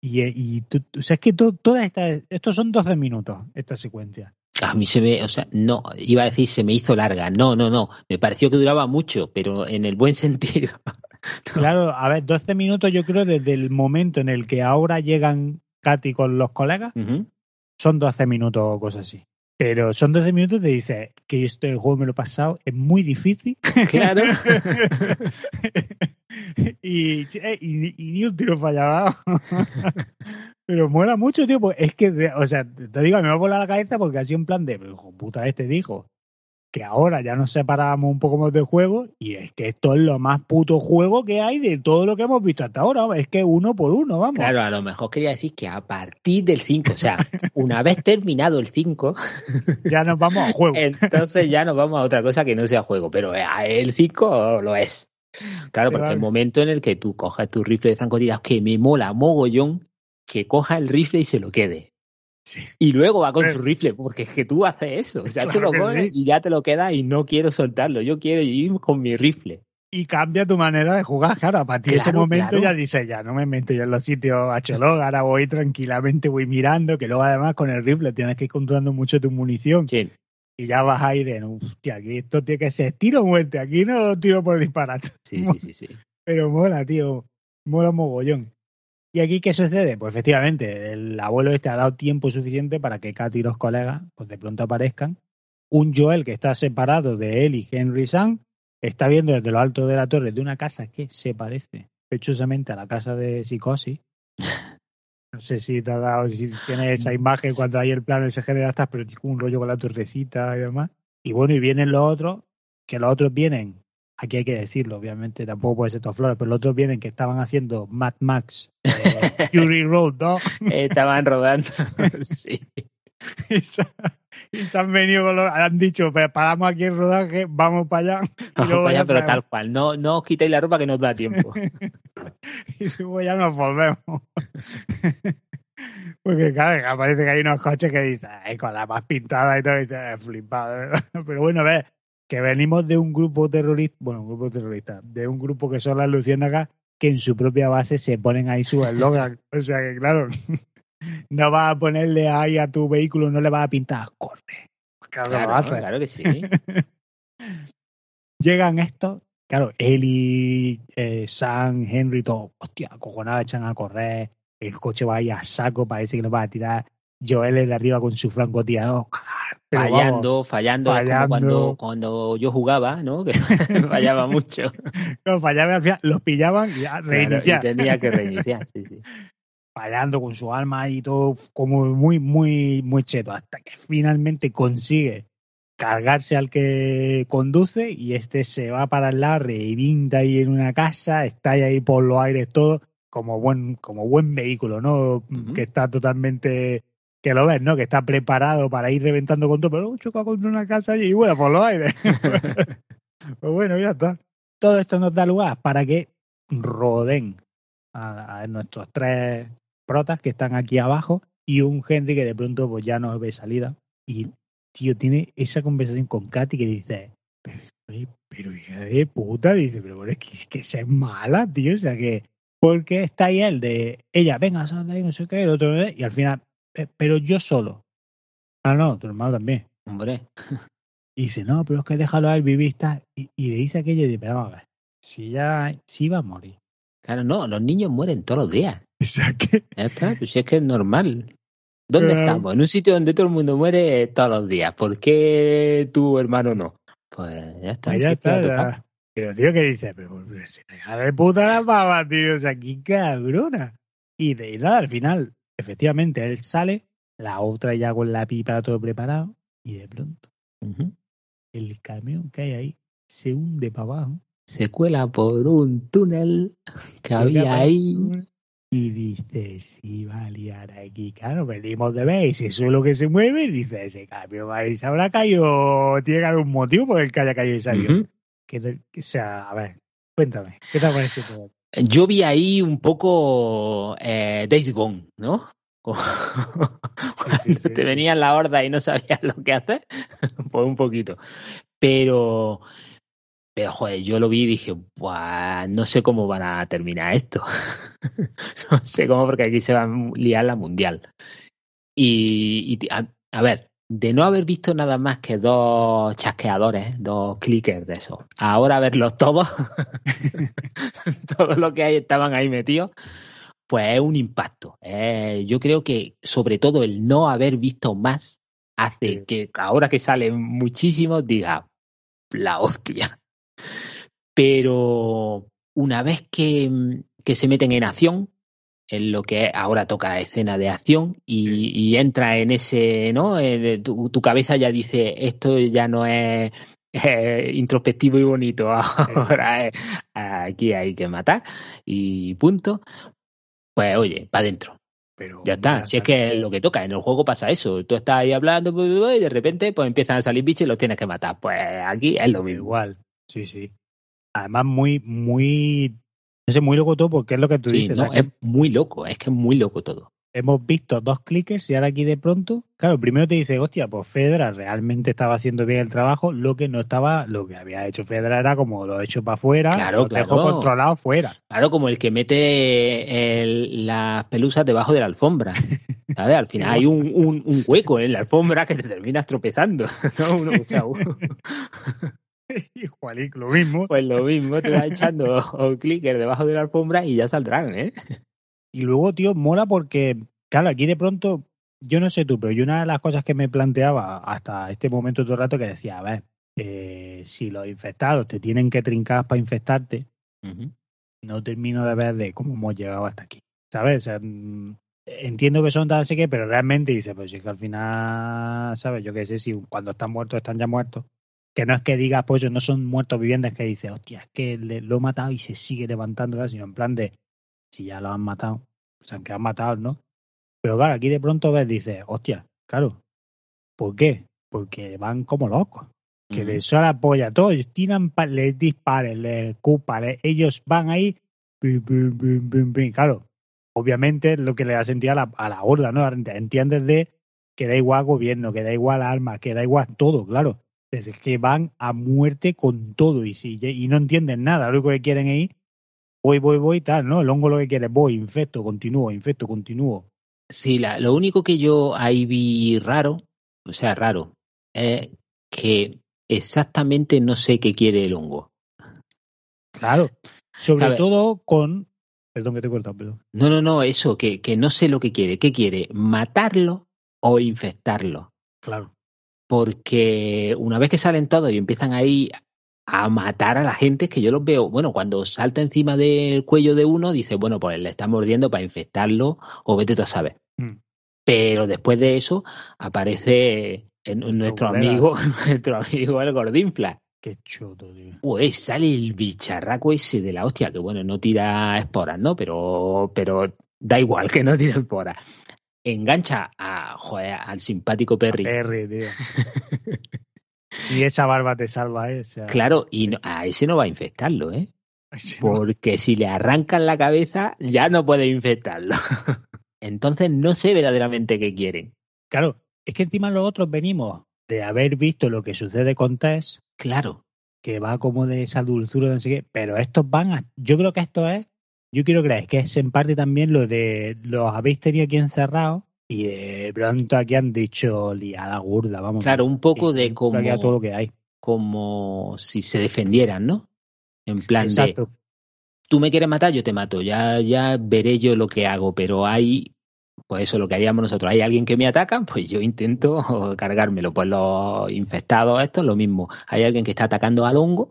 Y, y tú, o sea, es que toda esta, estos son 12 minutos, esta secuencia. A mí se me, o sea, no, iba a decir se me hizo larga. No, no, no. Me pareció que duraba mucho, pero en el buen sentido. Claro, a ver, 12 minutos yo creo desde el momento en el que ahora llegan Katy con los colegas, son 12 minutos o cosas así. Pero son 12 minutos te dice que esto el juego me lo he pasado, es muy difícil. Claro. y, y, y, ni un tiro fallaba. Pero mola mucho, tío. Pues es que, o sea, te digo, me va a volar la cabeza porque así en plan de, puta, este dijo que ahora ya nos separamos un poco más del juego y es que esto es lo más puto juego que hay de todo lo que hemos visto hasta ahora. Es que uno por uno, vamos. Claro, a lo mejor quería decir que a partir del 5, o sea, una vez terminado el 5, ya nos vamos a juego. Entonces ya nos vamos a otra cosa que no sea juego, pero el 5 lo es. Claro, porque el momento en el que tú cojas tu rifle de francotirador, que me mola mogollón, que coja el rifle y se lo quede. Y luego va con su rifle, porque es que tú haces eso. O sea, tú lo coges y ya te lo quedas y no quiero soltarlo. Yo quiero ir con mi rifle. y cambia tu manera de jugar. Claro, a partir de ese Claro, momento claro. ya dices, ya no me meto yo en los sitios a cholón, ahora voy tranquilamente, voy mirando, que luego además con el rifle tienes que ir controlando mucho tu munición Sí. y ya vas ahí de, hostia, aquí esto tiene que ser tiro o muerte, aquí no tiro por disparar. Sí, sí, sí, sí. Pero mola, tío, mola mogollón. ¿Y aquí qué sucede? Pues efectivamente, el abuelo este ha dado tiempo suficiente para que Katy y los colegas pues de pronto aparezcan. Un Joel que está separado de él y Henry Sang está viendo desde lo alto de la torre de una casa que se parece pechosamente a la casa de Psicosis. No sé si te ha dado, si tienes esa imagen cuando hay el plano ese genera estas, pero un rollo con la torrecita y demás. Y bueno, y vienen los otros, que los otros vienen, aquí hay que decirlo, obviamente, tampoco puede ser todo flores, pero los otros vienen que estaban haciendo Mad Max, eh, Fury Road 2, Estaban rodando. sí. y se, y se han venido con los, han dicho, "Pues paramos aquí el rodaje, vamos para allá, Vamos para allá, pero traemos". tal cual. No, no os quitéis la ropa que nos da tiempo. y luego ya nos volvemos. Porque claro, parece que hay unos coches que dicen, "Ay, con la más pintada y todo, y dices, "Eh, flipado, de verdad". Pero bueno, ves, que venimos de un grupo terrorista, bueno, un grupo terrorista, de un grupo que son las luciérnagas, que en su propia base se ponen ahí su eslogan. o sea que claro, no vas a ponerle ahí a tu vehículo, no le vas a pintar, corre. Claro, que lo Claro, que sí. Llegan estos, claro, Eli, eh, Sam, Henry, todos, hostia, acojonados, echan a correr, el coche va ahí a saco, parece que nos va a tirar. Joel es de arriba con su francotirador, vamos, fallando, fallando, fallando. como cuando, cuando yo jugaba, ¿no? Que fallaba mucho. no, fallaba al final, los pillaban y ya Claro, reiniciar. y tenía que reiniciar, sí, sí. fallando con su alma y todo como muy, muy, muy cheto, hasta que finalmente consigue cargarse al que conduce y este se va para el lado, revinta ahí en una casa, está ahí por los aires todo, como buen, como buen vehículo, ¿no? Que está totalmente, que lo ves, ¿no? Que está preparado para ir reventando con todo, pero luego choca contra una casa y vuela por los aires. pues bueno, ya está. Todo esto nos da lugar para que roden a, nuestros tres protas que están aquí abajo y un Henry que de pronto pues ya no ve salida y tío tiene esa conversación con Katy que dice pero, hija de puta dice pero bueno, es que, es que es mala tío o sea que porque está ahí el de ella venga sal de ahí no sé qué el otro y al final "Eh, pero yo solo ah no tu hermano también Hombre, y dice no pero es que déjalo a él vivir está y, y le dice aquello y dice pero vamos a ver si ya si va a morir claro, no, los niños mueren todos los días. o sea que Ya está, pues es que es normal. ¿Dónde estamos? En un sitio donde todo el mundo muere todos los días. ¿Por qué tu hermano no? Pues ya está. Pues ya ya. Pero tío, que dice, pero, pero la hija de puta la pava, tío, o sea, qué cabrona. Y de nada, al final, efectivamente, él sale, la otra ya con la pipa todo preparado, y de pronto, el camión que hay ahí se hunde para abajo. Se cuela por un túnel que había ahí. Y dice, si va a liar aquí, claro, venimos de ver, y si eso es lo que se mueve, y dice, ese camión ahí se habrá caído, tiene que haber un motivo por el que haya caído ese avión. Ujú. Que, que sea, a ver, cuéntame, ¿qué te todo? Yo vi ahí un poco eh, Days Gone, ¿no? Cuando sí, sí. te venían la horda y no sabías lo que hacer, pues un poquito. Pero, pero joder, yo lo vi y dije, Buah, no sé cómo van a terminar esto. no sé cómo, porque aquí se va a liar la mundial. Y, y a, a ver, de no haber visto nada más que dos chasqueadores, dos clickers de eso, ahora verlos todos, todo lo que hay estaban ahí metidos, pues es un impacto. Eh, yo creo que sobre todo el no haber visto más hace Sí. que ahora que salen muchísimos diga la hostia. Pero una vez que, que se meten en acción, en lo que ahora toca escena de acción y, y entra en ese, ¿no? Eh, de tu, tu cabeza ya dice, esto ya no es eh, introspectivo y bonito, ahora aquí hay que matar y punto. Pues oye, para adentro. Pero, Ya está, si es que es lo que toca, en el juego pasa eso, tú estás ahí hablando y de repente pues empiezan a salir bichos y los tienes que matar. Pues aquí es lo mismo. Igual, sí, sí. Además, muy, muy, sé, muy loco todo porque es lo que tú Sí, dices. no, es muy loco, es que es muy loco todo. hemos visto dos clickers y ahora aquí de pronto, claro, primero te dice, hostia, pues Fedra realmente estaba haciendo bien el trabajo, lo que no estaba, lo que había hecho Fedra era como lo he hecho para afuera, Claro, lo claro. controlado fuera. Claro, como el que mete el- las pelusas debajo de la alfombra. ¿Sabes? Al final hay un, un, un hueco en la alfombra que te terminas tropezando. ¿no? Uno, o sea, uno- Igual, lo mismo. pues lo mismo, te vas echando un clicker debajo de la alfombra y ya saldrán, ¿eh? Y luego, tío, mola porque, claro, aquí de pronto, yo no sé tú, pero yo una de las cosas que me planteaba hasta este momento todo el rato que decía, a ver, eh, si los infectados te tienen que trincar para infectarte, no termino de ver de cómo hemos llegado hasta aquí. ¿Sabes? O sea, mm, entiendo que son tal sé qué, pero realmente dice, pues es que al final, ¿sabes? Yo qué sé, si cuando están muertos están ya muertos. Que no es que digas, pues no son muertos vivientes, que dice, hostia, es que le- lo he matado y se sigue levantando, sino en plan de, si ya lo han matado, pues aunque han matado, ¿no? Pero claro, aquí de pronto ves, dices, hostia, claro, ¿por qué? Porque van como locos que les suena la polla, todos ellos tiran, les disparen, les escupan, les- ellos van ahí, pim, pim, pim, claro, obviamente lo que le da sentido a la, a la horda, ¿no? Entiendes de que da igual gobierno, que da igual armas, que da igual todo, claro. Es que van a muerte con todo y si y no entienden nada, lo único que quieren es ir, voy, voy, voy, tal, ¿no? El hongo lo que quiere es voy, infecto, continúo, infecto, continúo. Sí, la, lo único que yo ahí vi raro, o sea, raro, es que exactamente no sé qué quiere el hongo. Claro, sobre todo con... Perdón que te he cortado, perdón. No, no, no, eso, que, que no sé lo que quiere. ¿Qué quiere? ¿Matarlo o infectarlo? Claro. Porque una vez que salen todos y empiezan ahí a matar a la gente, es que yo los veo, bueno, cuando salta encima del cuello de uno, dice, bueno, pues le está mordiendo para infectarlo o vete tú a saber. Mm. Pero después de eso aparece en- Nuestro amigo, nuestro amigo el gordinfla. Qué choto, tío. Pues sale el bicharraco ese de la hostia, que bueno, no tira esporas, ¿no? Pero, pero da igual que no tire esporas. Engancha a, joder, al simpático Perry. Perry, tío. y esa barba te salva, ¿eh? O sea, Claro, y no- a ese no va a infectarlo, ¿eh? sí, Porque si le arrancan la cabeza, ya no puede infectarlo. Entonces no sé verdaderamente qué quieren. Claro, es que encima nosotros venimos de haber visto lo que sucede con Tess, Claro, que va como de esa dulzura, no sé qué, pero estos van a... Yo creo que esto es... Yo quiero creer que es en parte también lo de los habéis tenido aquí encerrados y de pronto aquí han dicho liada gorda, vamos. claro, un poco de todo lo como, que hay. como si se defendieran, ¿no? En plan de, Exacto. tú me quieres matar, yo te mato, ya, ya veré yo lo que hago, pero hay, pues eso, lo que haríamos nosotros, hay alguien que me ataca, pues yo intento cargármelo, pues los infectados estos, lo mismo, hay alguien que está atacando al hongo,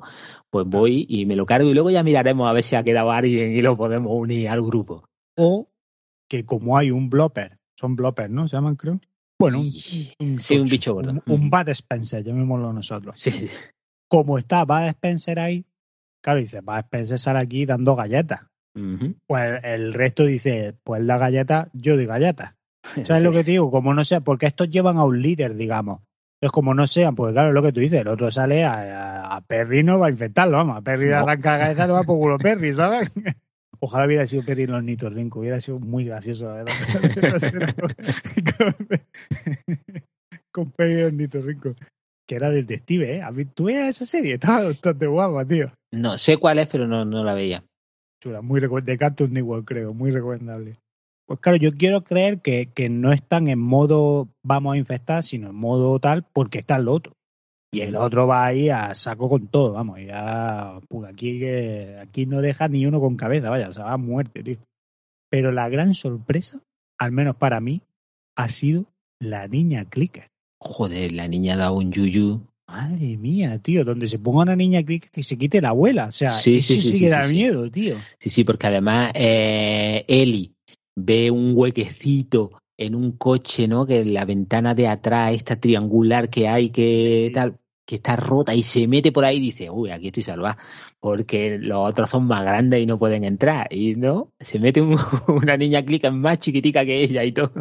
pues voy y me lo cargo y luego ya miraremos a ver si ha quedado alguien y lo podemos unir al grupo. O que como hay un blopper, son bloppers, ¿no? Se llaman, creo. Bueno, un, Sí, un bicho gordo. Un, un. Bad Spencer, llamémoslo nosotros. Sí, Como está Bad Spencer ahí, claro, dice, Bad Spencer sale aquí dando galletas. Pues el resto dice, pues la galleta, yo doy galletas. ¿Sabes Sí. lo que te digo? Como no sea, porque estos llevan a un líder, digamos. Entonces, como no sean, pues claro, es lo que tú dices, el otro sale a, a, a Perry no va a infectarlo, vamos, a Perry le arranca galletas, te va por culo Perry, ¿sabes? Ojalá hubiera sido Perry en los nitorrincos, hubiera sido muy gracioso, la verdad. Con Perry nitorrincos. Que era detective, ¿eh? A mí, ¿Tú veías esa serie? Estaba bastante guapa, tío. No, sé cuál es, pero no, no la veía. Chula, muy de Cartoon creo, muy recomendable. Pues claro, yo quiero creer que, que no están en modo vamos a infectar, sino en modo tal, porque está el otro. Y el otro va ahí a saco con todo, vamos, ya, pues aquí, aquí no deja ni uno con cabeza, vaya, o sea, va a muerte, tío. Pero la gran sorpresa, al menos para mí, ha sido la niña Clicker. Joder, la niña da un yuyu. Madre mía, tío, donde se ponga una niña que se quite la abuela, o sea, Sí, eso sí, sí, sí sí, que da miedo, tío. Sí, sí, porque además eh, Eli ve un huequecito en un coche, ¿no? Que la ventana de atrás, esta triangular que hay, que tal, que está rota y se mete por ahí y dice, uy, aquí estoy salvada, porque los otros son más grandes y no pueden entrar. Y no, se mete un- una niña clica más chiquitica que ella y todo.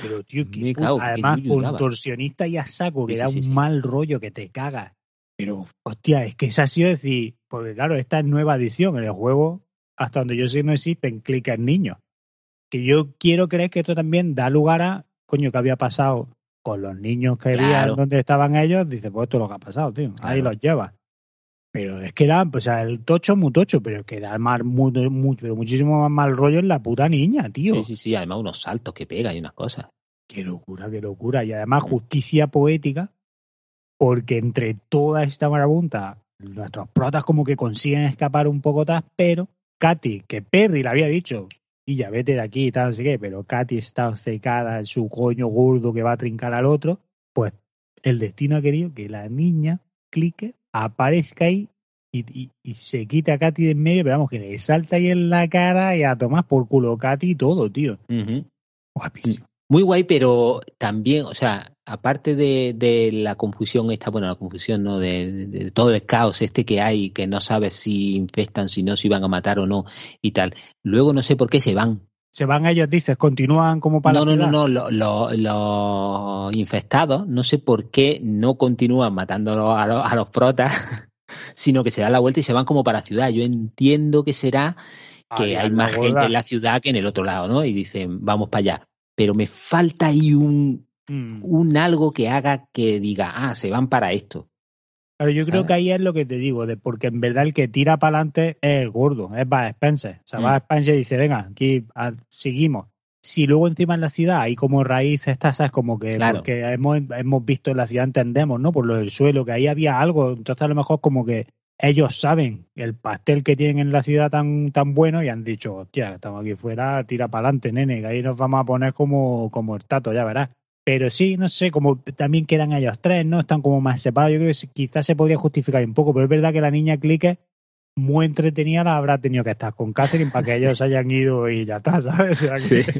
Pero, tío, que cago, además contorsionista y a saco, que Sí, da sí, un sí. mal rollo que te caga. Pero, hostia, es que es así decir, porque claro, esta es nueva edición en el juego, hasta donde yo sé no existen clickers niños. que yo quiero creer que esto también da lugar a, coño, que había pasado con los niños que claro. donde estaban ellos, dice, pues esto es lo que ha pasado, tío, ahí los lleva. Pero es que era, pues el tocho muy tocho, pero que da más, pero muchísimo más mal rollo en la puta niña, tío. Sí, sí, sí, además unos saltos que pega y unas cosas. Qué locura, qué locura. Y además justicia poética, porque entre toda esta marabunta, nuestros protas como que consiguen escapar un poco más, pero Katy, que Perry le había dicho, y ya vete de aquí y tal, no sé qué, pero Katy está obcecada en su coño gordo que va a trincar al otro, pues el destino ha querido que la niña clique, aparezca ahí y, se quite a Katy de en medio, pero vamos, que le salta ahí en la cara y a tomar por culo Katy y todo, tío. Guapísimo. Muy guay, pero también, o sea, aparte de, la confusión esta, bueno, la confusión, ¿no? De, todo el caos este que hay, que no sabes si infestan, si no, si van a matar o no y tal. Luego no sé por qué se van. Se van ellos, dices, continúan como para no, la No, no, no, los lo, infectados, no sé por qué no continúan matando a, a los protas, sino que se dan la vuelta y se van como para la ciudad. Yo entiendo que será que hay más gente en la ciudad que en el otro lado, ¿no? Y dicen, vamos para allá pero me falta ahí un, mm. un algo que haga que diga, ah, se van para esto. Pero yo creo que ahí es lo que te digo, de porque en verdad el que tira para adelante es el gordo, es Bad Spencer. O sea, mm. Spencer dice, venga, aquí seguimos. Si luego encima en la ciudad hay como raíces estas, ¿sabes? Como que hemos, hemos visto en la ciudad, entendemos, ¿no? Por lo del suelo, que ahí había algo. Entonces a lo mejor como que ellos saben el pastel que tienen en la ciudad tan, tan bueno y han dicho, hostia, estamos aquí fuera, tira para adelante, nene, que ahí nos vamos a poner como, como el tato, ya verás. Pero sí, no sé, como también quedan ellos tres, ¿no? Están como más separados. Yo creo que quizás se podría justificar un poco, pero es verdad que la niña Clique, muy entretenida, la habrá tenido que estar con Catherine para que ellos hayan ido y ya está, ¿sabes? sí.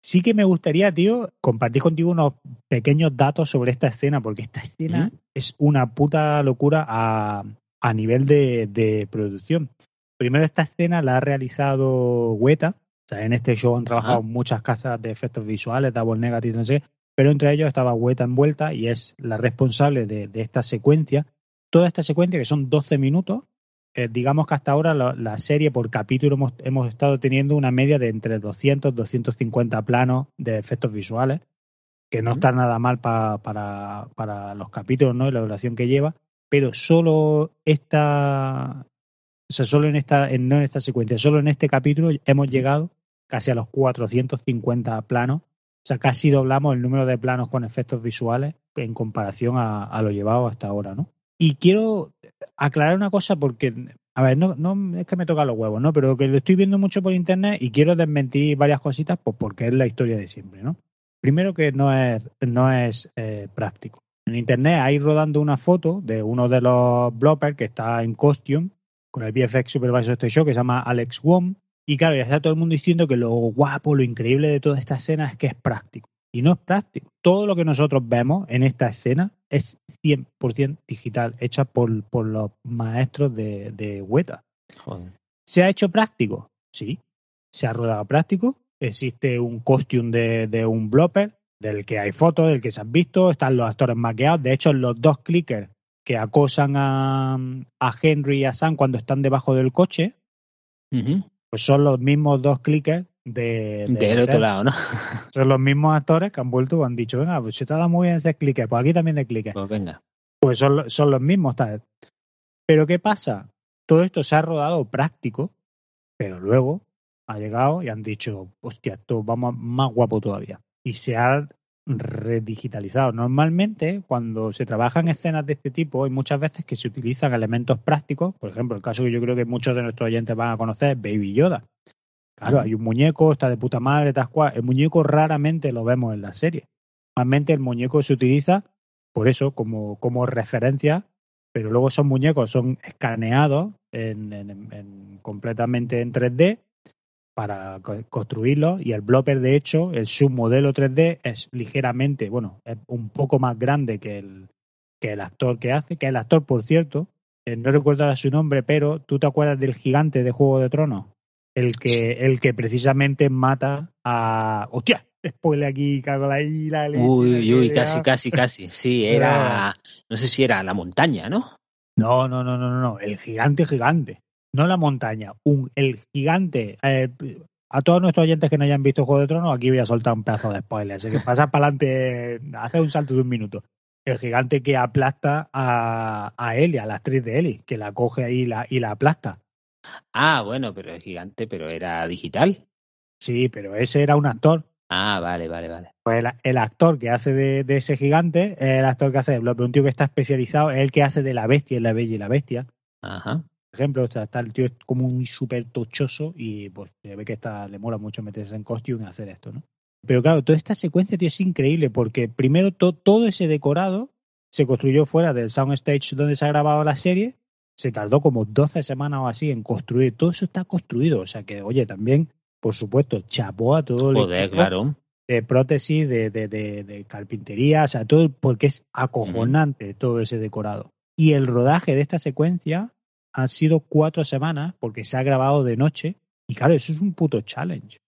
Sí que me gustaría, tío, compartir contigo unos pequeños datos sobre esta escena, porque esta escena es una puta locura a, a nivel de, de, producción. Primero, esta escena la ha realizado Weta. O sea, en este show han trabajado muchas casas de efectos visuales, double negative, no sé, pero entre ellos estaba Weta envuelta y es la responsable de, de esta secuencia. Toda esta secuencia, que son 12 minutos, eh, digamos que hasta ahora la, serie por capítulo hemos, hemos, estado teniendo una media de entre 200 250 planos de efectos visuales, que no está nada mal para, para los capítulos ¿no? y la duración que lleva, pero solo esta, o sea, solo en esta, en, no en esta secuencia, solo en este capítulo hemos llegado casi a los 450 planos. O sea, casi doblamos el número de planos con efectos visuales en comparación a, lo llevado hasta ahora, ¿no? Y quiero aclarar una cosa porque, a ver, no, no es que me toca los huevos, ¿no? Pero que lo estoy viendo mucho por internet y quiero desmentir varias cositas pues porque es la historia de siempre, ¿no? Primero que no es, no es eh, práctico. En internet hay rodando una foto de uno de los bloppers que está en costume con el VFX Supervisor de show que se llama Alex Wong. Y claro, ya está todo el mundo diciendo que lo guapo, lo increíble de toda esta escena es que es práctico. Y no es práctico. Todo lo que nosotros vemos en esta escena es 100% digital, hecha por, por los maestros de, de Weta. ¿Se ha hecho práctico? Sí. ¿Se ha rodado práctico? Existe un costume de, de un blopper del que hay fotos, del que se han visto, están los actores maqueados. De hecho, los dos clickers que acosan a, a Henry y a Sam cuando están debajo del coche, pues son los mismos dos clickers de, del otro lado, ¿no? Son los mismos actores que han vuelto y han dicho, venga, pues se te ha dado muy bien ese clique, pues aquí también de clique. Pues venga. Pues son, son los mismos, tal. Pero ¿qué pasa? Todo esto se ha rodado práctico, pero luego ha llegado y han dicho, hostia, esto vamos más guapo todavía. Y se ha redigitalizado. Normalmente, cuando se trabajan escenas de este tipo, hay muchas veces que se utilizan elementos prácticos. Por ejemplo, el caso que yo creo que muchos de nuestros oyentes van a conocer es Baby Yoda. Claro, hay un muñeco, está de puta madre, tal cual. El muñeco raramente lo vemos en la serie. Normalmente el muñeco se utiliza por eso, como, como referencia, pero luego esos muñecos son escaneados en, completamente en 3D para construirlos y el blopper de hecho, el submodelo 3D es ligeramente, bueno, es un poco más grande que el, que el actor que hace, que el actor, por cierto, eh, no recuerdo su nombre, pero ¿tú te acuerdas del gigante de Juego de Tronos? el que, el que precisamente mata a. ¡Hostia! Spoiler aquí, cago la isla. Uy, uy, casi, casi, casi. Sí, era. No sé si era la montaña, ¿no? No, no, no, no, no. El gigante, gigante. No la montaña. Un, el gigante. Eh, a todos nuestros oyentes que no hayan visto Juego de Tronos, aquí voy a soltar un pedazo de spoiler. Así que pasa para adelante, hace un salto de un minuto. El gigante que aplasta a, a Ellie, a la actriz de Ellie, que la coge ahí y la, y la aplasta. Ah, bueno, pero es gigante, pero era digital. Sí, pero ese era un actor. Ah, vale, vale, vale. Pues el, el actor que hace de, de, ese gigante es el actor que hace, un tío que está especializado, es el que hace de la bestia en La Bella y la Bestia. Ajá. Ejemplo, o sea, está el tío es como un súper tochoso y pues se ve que está, le mola mucho meterse en costume y hacer esto, ¿no? Pero claro, toda esta secuencia, tío, es increíble porque primero to, todo ese decorado se construyó fuera del soundstage donde se ha grabado la serie. Se tardó como 12 semanas o así en construir. Todo eso está construido. O sea que, oye, también, por supuesto, chapó a todo Joder, el claro. de prótesis, de, de, de, de, carpintería, o sea, todo, porque es acojonante todo ese decorado. Y el rodaje de esta secuencia han sido cuatro semanas porque se ha grabado de noche. Y claro, eso es un puto challenge.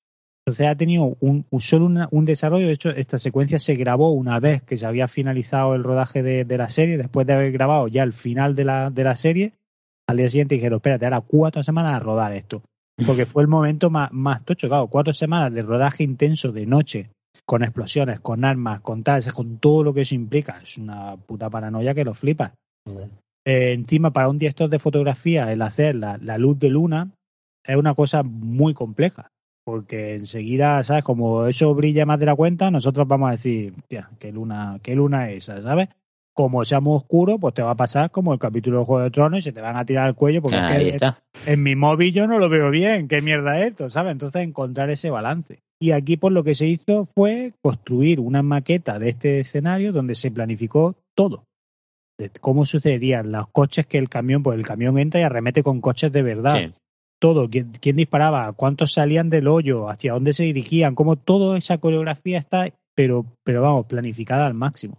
Entonces ha tenido un, solo un desarrollo. De hecho, esta secuencia se grabó una vez que se había finalizado el rodaje de, de, la serie, después de haber grabado ya el final de la, de la serie. Al día siguiente dijeron, espérate, ahora cuatro semanas a rodar esto. Porque fue el momento más, más tocho, cuatro semanas de rodaje intenso de noche, con explosiones, con armas, con tal, con todo lo que eso implica. Es una puta paranoia que lo flipa. Eh, encima, para un director de fotografía, el hacer la, la luz de luna es una cosa muy compleja porque enseguida, ¿sabes? Como eso brilla más de la cuenta, nosotros vamos a decir, tía, ¿qué luna, qué luna es esa, ¿sabes? Como sea muy oscuro, pues te va a pasar como el capítulo de Juego de Tronos y se te van a tirar al cuello porque Ahí es que está. en mi móvil yo no lo veo bien, qué mierda es esto, ¿sabes? Entonces encontrar ese balance. Y aquí pues lo que se hizo fue construir una maqueta de este escenario donde se planificó todo. De cómo sucederían los coches que el camión, pues el camión entra y arremete con coches de verdad. Sí. Todo, quién, quién disparaba, cuántos salían del hoyo, hacia dónde se dirigían, cómo toda esa coreografía está, pero, pero vamos, planificada al máximo.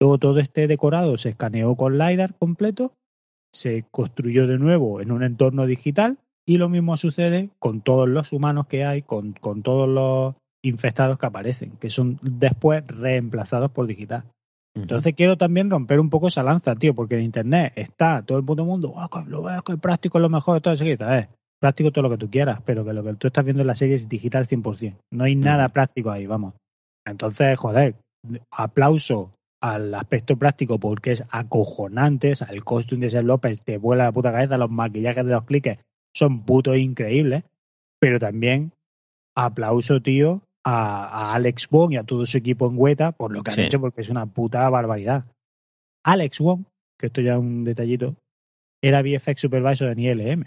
Luego todo este decorado se escaneó con LiDAR completo, se construyó de nuevo en un entorno digital y lo mismo sucede con todos los humanos que hay, con, con todos los infectados que aparecen, que son después reemplazados por digital. Entonces quiero también romper un poco esa lanza, tío, porque en internet está todo el puto mundo, oh, que lo veo, que el práctico es lo mejor de todo eso, eh, práctico todo lo que tú quieras, pero que lo que tú estás viendo en la serie es digital 100%. No hay nada práctico ahí, vamos. Entonces, joder, aplauso al aspecto práctico porque es acojonante, o sea, el costume de ser López te vuela la puta cabeza, los maquillajes de los cliques son putos increíbles, pero también aplauso, tío, a, a, Alex Wong y a todo su equipo en Hueta por lo que han Sí. hecho, porque es una puta barbaridad. Alex Wong, que esto ya es un detallito, era VFX Supervisor en ILM.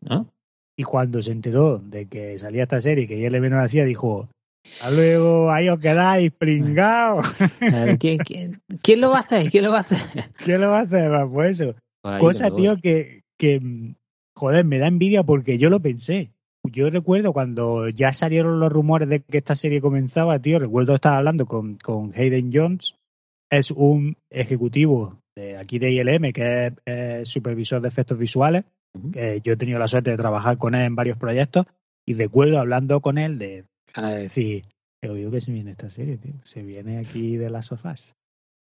¿No? Y cuando se enteró de que salía esta serie, que ILM no la hacía, dijo, hasta luego, ahí os quedáis, pringados. Eh, ¿Quién, quién, quién lo va a hacer? ¿Quién lo va a hacer? ¿Qué lo va a hacer? Pues eso. Cosa, tío, que, que, mm, joder, me da envidia porque yo lo pensé. Yo recuerdo cuando ya salieron los rumores de que esta serie comenzaba, tío, recuerdo estar hablando con, con Hayden Jones, es un ejecutivo de aquí de ILM, que es supervisor de efectos visuales, que yo he tenido la suerte de trabajar con él en varios proyectos, y recuerdo hablando con él de, de decir, "Pero digo que se viene esta serie, tío, se viene aquí de las sofás.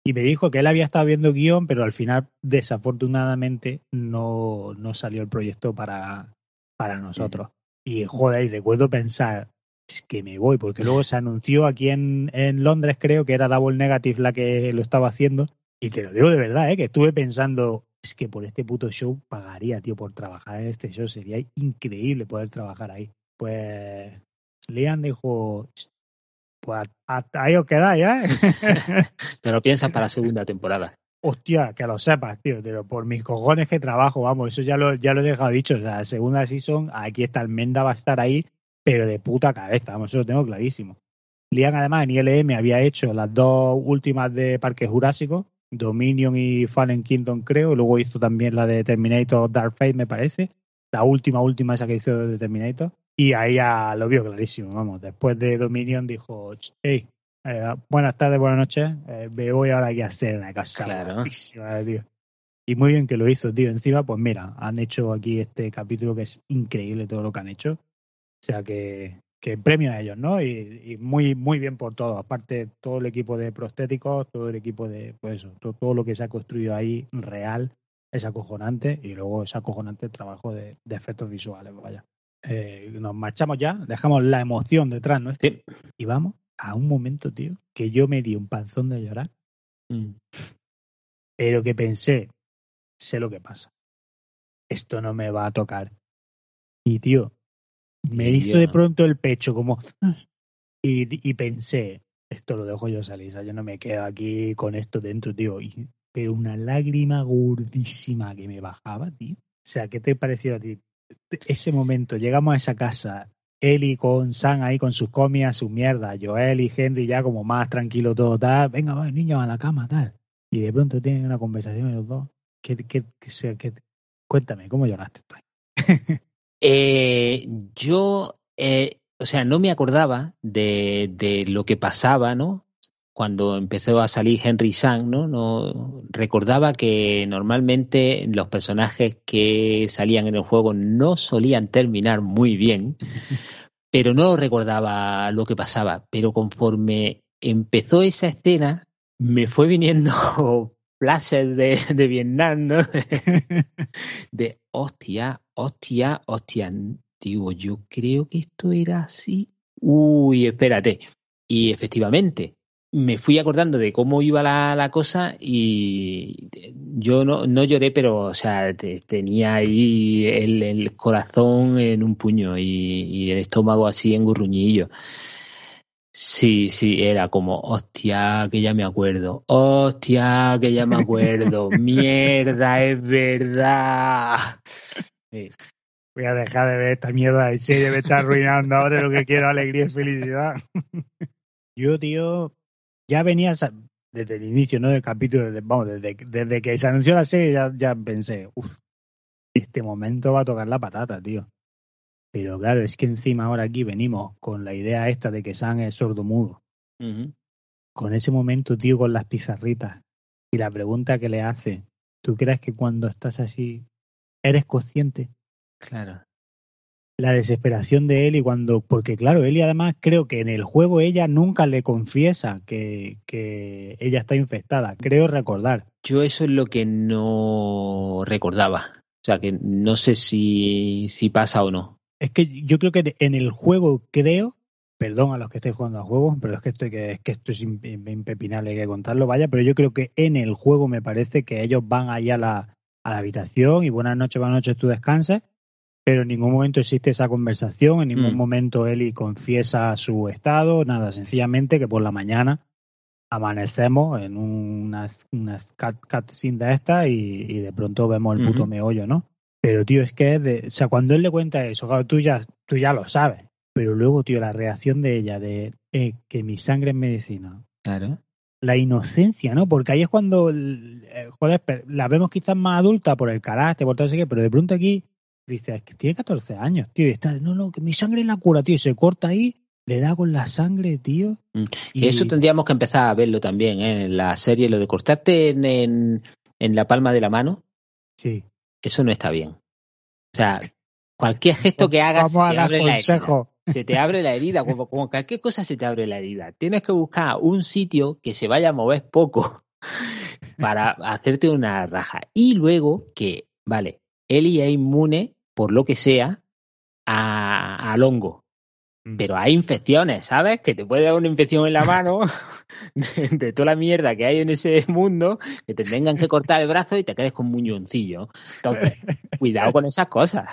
Y me dijo que él había estado viendo guion, pero al final, desafortunadamente, no, no salió el proyecto para, para nosotros. Y joder, y recuerdo pensar, es que me voy, porque luego se anunció aquí en, en Londres, creo que era Double Negative la que lo estaba haciendo. Y te lo digo de verdad, ¿eh? que estuve pensando, es que por este puto show pagaría, tío, por trabajar en este show. Sería increíble poder trabajar ahí. Pues Liam dijo, pues ahí os quedáis, ¿eh? Te lo piensas para la segunda temporada. Hostia, que lo sepas, tío, pero por mis cojones que trabajo, vamos, eso ya lo, ya lo he dejado dicho. O sea, segunda season, aquí está Almenda, va a estar ahí, pero de puta cabeza, vamos, eso lo tengo clarísimo. Liam, además, en ILM había hecho las dos últimas de Parque Jurásico, Dominion y Fallen Kingdom, creo. Luego hizo también la de Terminator Dark Fate, me parece. La última, última esa que hizo de Terminator. Y ahí ya lo vio clarísimo, vamos. Después de Dominion dijo, hey, eh, buenas tardes, buenas noches. Eh, me voy ahora aquí a hacer una casa Claro. tío. Y muy bien que lo hizo, tío. Encima, pues mira, han hecho aquí este capítulo que es increíble todo lo que han hecho. O sea que, que premio a ellos, ¿no? Y, y muy, muy bien por todo. Aparte, todo el equipo de prostéticos, todo el equipo de, pues eso, todo, todo lo que se ha construido ahí real es acojonante. Y luego es acojonante el trabajo de, de efectos visuales, vaya. eh, nos marchamos ya, dejamos la emoción detrás, ¿no? Sí. Y vamos a un momento, tío, que yo me di un panzón de llorar, Mm. pero que pensé, sé lo que pasa. Esto no me va a tocar. Y, tío, me hizo de pronto el pecho como... "Ah". Y, y pensé, esto lo dejo yo salir, yo no me quedo aquí con esto dentro, tío. Y- pero una lágrima gordísima que me bajaba, tío. O sea, ¿qué te pareció a ti? Ese momento, llegamos a esa casa, Eli con Sam ahí con sus comias, su mierda, Joel y Henry ya como más tranquilo todo, tal, venga, va, niños, a la cama, tal. Y de pronto tienen una conversación los dos. ¿Qué, qué, qué- cuéntame, ¿cómo lloraste tú? Eh, yo, eh, o sea, no me acordaba de, de lo que pasaba, ¿no? Cuando empezó a salir Henry Sang, ¿no? No recordaba que normalmente los personajes que salían en el juego no solían terminar muy bien, pero no recordaba lo que pasaba. Pero conforme empezó esa escena, me fue viniendo flashes de, de Vietnam, ¿no? de hostia, hostia, hostia. Digo, yo creo que esto era así. Uy, espérate. Y efectivamente, me fui acordando de cómo iba la, la cosa y yo no, no lloré, pero, o sea, te- tenía ahí el, el corazón en un puño y, y el estómago así en gurruñillo. Sí, sí, era como, hostia, que ya me acuerdo, hostia, que ya me acuerdo, mierda, es verdad. Voy a dejar de ver esta mierda de serie, me está arruinando ahora lo que quiero, alegría y felicidad. Yo, tío, ya venía sa- desde el inicio, ¿no? Del capítulo, desde, vamos, desde, desde que se anunció la serie ya, ya pensé, uff, este momento va a tocar la patata, tío. Pero claro, es que encima ahora aquí venimos con la idea esta de que Sam es sordo-mudo. Ujú. Con ese momento, tío, con las pizarritas y la pregunta que le hace, ¿tú crees que cuando estás así eres consciente? Claro. La desesperación de él y cuando, porque claro, él y además creo que en el juego ella nunca le confiesa que, que ella está infectada, creo recordar. Yo eso es lo que no recordaba. O sea, que no sé si, si pasa o no. Es que yo creo que en el juego creo, perdón a los que estéis jugando a juegos, pero es que esto, que, es que esto es imp- impepinable, hay que contarlo, vaya, pero yo creo que en el juego me parece que ellos van ahí a la, a la habitación y buenas noches, buenas noches, tú descanses, pero en ningún momento existe esa conversación, en ningún Mm. momento Eli confiesa su estado, nada, sencillamente que por la mañana amanecemos en unas cat, cutscene de estas y, y de pronto vemos el puto meollo, ¿no? Pero, tío, es que es de, o sea, cuando él le cuenta eso, claro, tú ya, tú ya lo sabes. Pero luego, tío, la reacción de ella de eh, que mi sangre es medicina. Claro. La inocencia, ¿no? Porque ahí es cuando, eh, joder, la vemos quizás más adulta por el carácter, por todo eso que, pero de pronto aquí dice, es que tiene 14 años, tío, y está, no, no, que mi sangre es la cura, tío, y se corta ahí, le da con la sangre, tío. Mm. Y Eso tendríamos que empezar a verlo también ¿eh? en la serie, lo de cortarte en, en, en la palma de la mano, Sí. eso no está bien. O sea, cualquier gesto que hagas Vamos se dar abre la herida. consejo. Se te abre la herida, como, como cualquier cosa se te abre la herida. Tienes que buscar un sitio que se vaya a mover poco para hacerte una raja. Y luego que, vale, Eli es inmune, por lo que sea, a- al hongo. Mm. Pero hay infecciones, ¿sabes? Que te puede dar una infección en la mano de, de toda la mierda que hay en ese mundo, que te tengan que cortar el brazo y te quedes con un muñoncillo. Entonces, cuidado con esas cosas.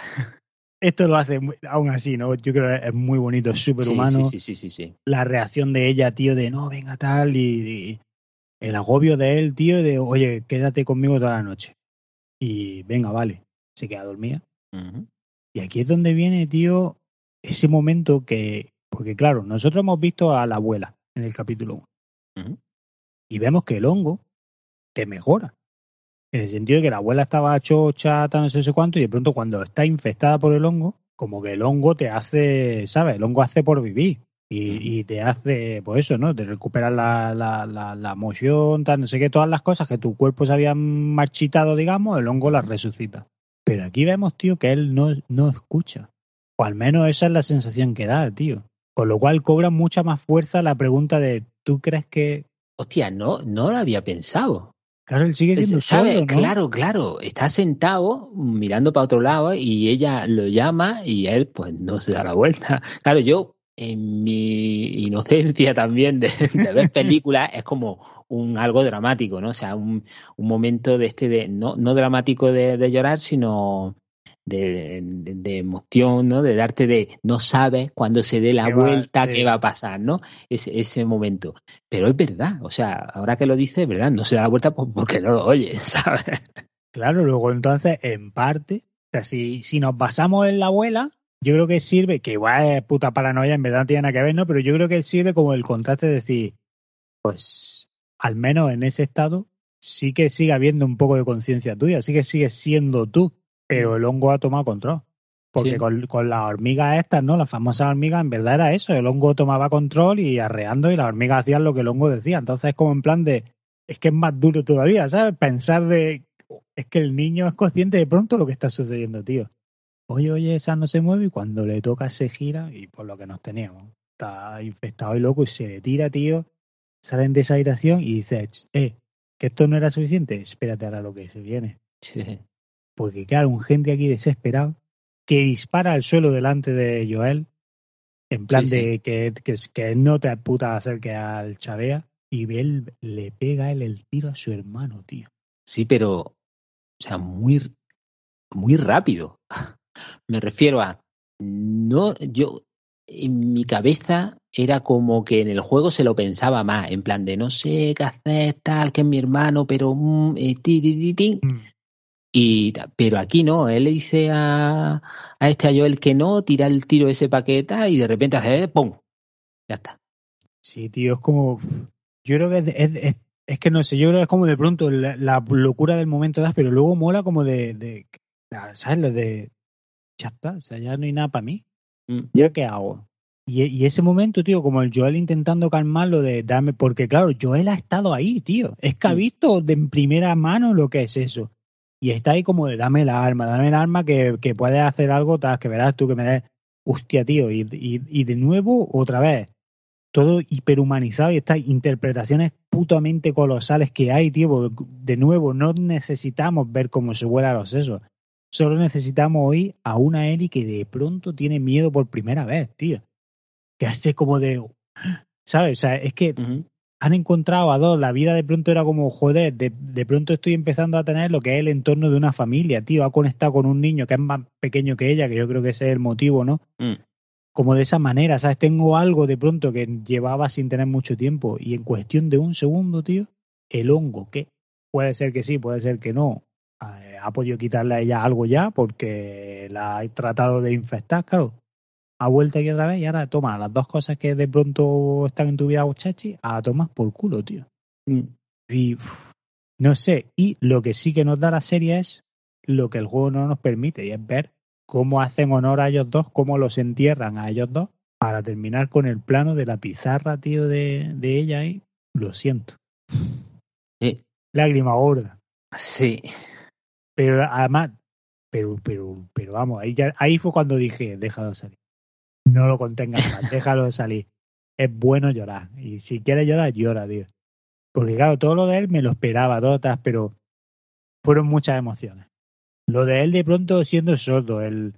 Esto lo hace aún así, ¿no? Yo creo que es muy bonito, es súper Sí, humano. sí, sí, sí, sí, sí. la reacción de ella, tío, de no, venga tal, y, y el agobio de él, tío, de oye, quédate conmigo toda la noche. Y venga, vale, se queda dormida. Y aquí es donde viene, tío, ese momento que, porque claro, nosotros hemos visto a la abuela en el capítulo 1 Ujú. y vemos que el hongo te mejora. En el sentido de que la abuela estaba chocha, no sé, sé cuánto, y de pronto cuando está infectada por el hongo, como que el hongo te hace, ¿sabes? El hongo hace por vivir. Y, y te hace, pues eso, ¿no? Te recuperas la, la, la, la moción, tal, no sé qué, todas las cosas que tu cuerpo se había marchitado, digamos, el hongo las resucita. Pero aquí vemos, tío, que él no, no escucha. O al menos esa es la sensación que da, tío. Con lo cual cobra mucha más fuerza la pregunta de, ¿tú crees que Hostia, no, no lo había pensado. Claro, él sigue siendo ¿Sabe? sordo, ¿no? Claro, claro. Está sentado mirando para otro lado y ella lo llama y él pues no se da la vuelta. Claro, yo en mi inocencia también de, de ver películas es como un algo dramático, ¿no? O sea, un, un momento de este de no, no dramático de, de llorar, sino de, de, de emoción, ¿no? De darte de no sabes cuando se dé la va- vuelta sí. qué va a pasar, ¿no? Ese, ese momento. Pero es verdad, o sea, ahora que lo dices, es verdad, no se da la vuelta porque no lo oye, ¿sabes? Claro, luego entonces, en parte, o sea, si, si nos basamos en la abuela, yo creo que sirve, que igual es puta paranoia, en verdad no tiene nada que ver, ¿no? Pero yo creo que sirve como el contraste de decir, pues, al menos en ese estado, sí que sigue habiendo un poco de conciencia tuya, sí que sigues siendo tú, pero el hongo ha tomado control. Porque Sí. con, con las hormigas estas, ¿no? Las famosas hormigas, en verdad era eso, el hongo tomaba control y arreando y las hormigas hacían lo que el hongo decía. Entonces es como en plan de, es que es más duro todavía, ¿sabes? Pensar de, es que el niño es consciente de pronto lo que está sucediendo, tío. Oye, oye, esa no se mueve y cuando le toca se gira y por lo que nos teníamos. Está infectado y loco y se le tira, tío. Salen de esa habitación y dice, eh, que esto no era suficiente. Espérate ahora lo que se viene. Sí. Porque claro, un Henry aquí desesperado que dispara al suelo delante de Joel en plan Sí, sí. de que, que, que no te puta acerque al chavea y él le pega él el tiro a su hermano, tío. Sí, pero, o sea, muy, muy rápido. Me refiero a, no, yo, en mi cabeza era como que en el juego se lo pensaba más, en plan de no sé qué hacer, tal, que es mi hermano, pero, mm, eh, ti, ti, ti, ti. Y, pero aquí no, él le dice a, a este a Joel que no, tira el tiro ese paqueta y de repente hace, eh, ¡pum! Ya está. Sí, tío, es como. Yo creo que es, es, es- es que no sé, yo creo que es como de pronto la, la locura del momento das, pero luego mola como de. de ¿Sabes? Lo de. Ya está, o sea, ya no hay nada para mí. Mm. ¿Yo qué hago? Y, y ese momento, tío, como el Joel intentando calmarlo de darme. Porque claro, Joel ha estado ahí, tío. Es que ha Mm. visto de en primera mano lo que es eso. Y está ahí como de dame el arma, dame el arma que, que puedes hacer algo, tal, que verás tú que me des. Hostia, tío. Y, y, y de nuevo, otra vez todo hiperhumanizado y estas interpretaciones putamente colosales que hay, tío. De nuevo, no necesitamos ver cómo se vuela los sesos. Solo necesitamos oír a una Ellie que de pronto tiene miedo por primera vez, tío. Que hace como de. ¿Sabes? O sea, es que han encontrado a dos. La vida de pronto era como, joder, de, de pronto estoy empezando a tener lo que es el entorno de una familia, tío. Ha conectado con un niño que es más pequeño que ella, que yo creo que ese es el motivo, ¿no? Mm. como de esa manera, ¿sabes? Tengo algo de pronto que llevaba sin tener mucho tiempo y en cuestión de un segundo, tío, el hongo, que puede ser que sí, puede ser que no, ha podido quitarle a ella algo ya porque la ha tratado de infectar, claro. Ha vuelto aquí otra vez y ahora toma las dos cosas que de pronto están en tu vida, chachi, a tomar por culo, tío. Mm. Y no sé, y lo que sí que nos da la serie es lo que el juego no nos permite y es ver cómo hacen honor a ellos dos, cómo los entierran a ellos dos para terminar con el plano de la pizarra, tío, de, de ella ahí. Lo siento. Sí. Lágrima gorda. Sí. Pero además, pero, pero, pero vamos, ahí, ya, ahí fue cuando dije, déjalo salir. No lo contengas más, déjalo salir. Es bueno llorar. Y si quieres llorar, llora, tío. Porque claro, todo lo de él me lo esperaba, todo tal, pero fueron muchas emociones. Lo de él de pronto siendo sordo, el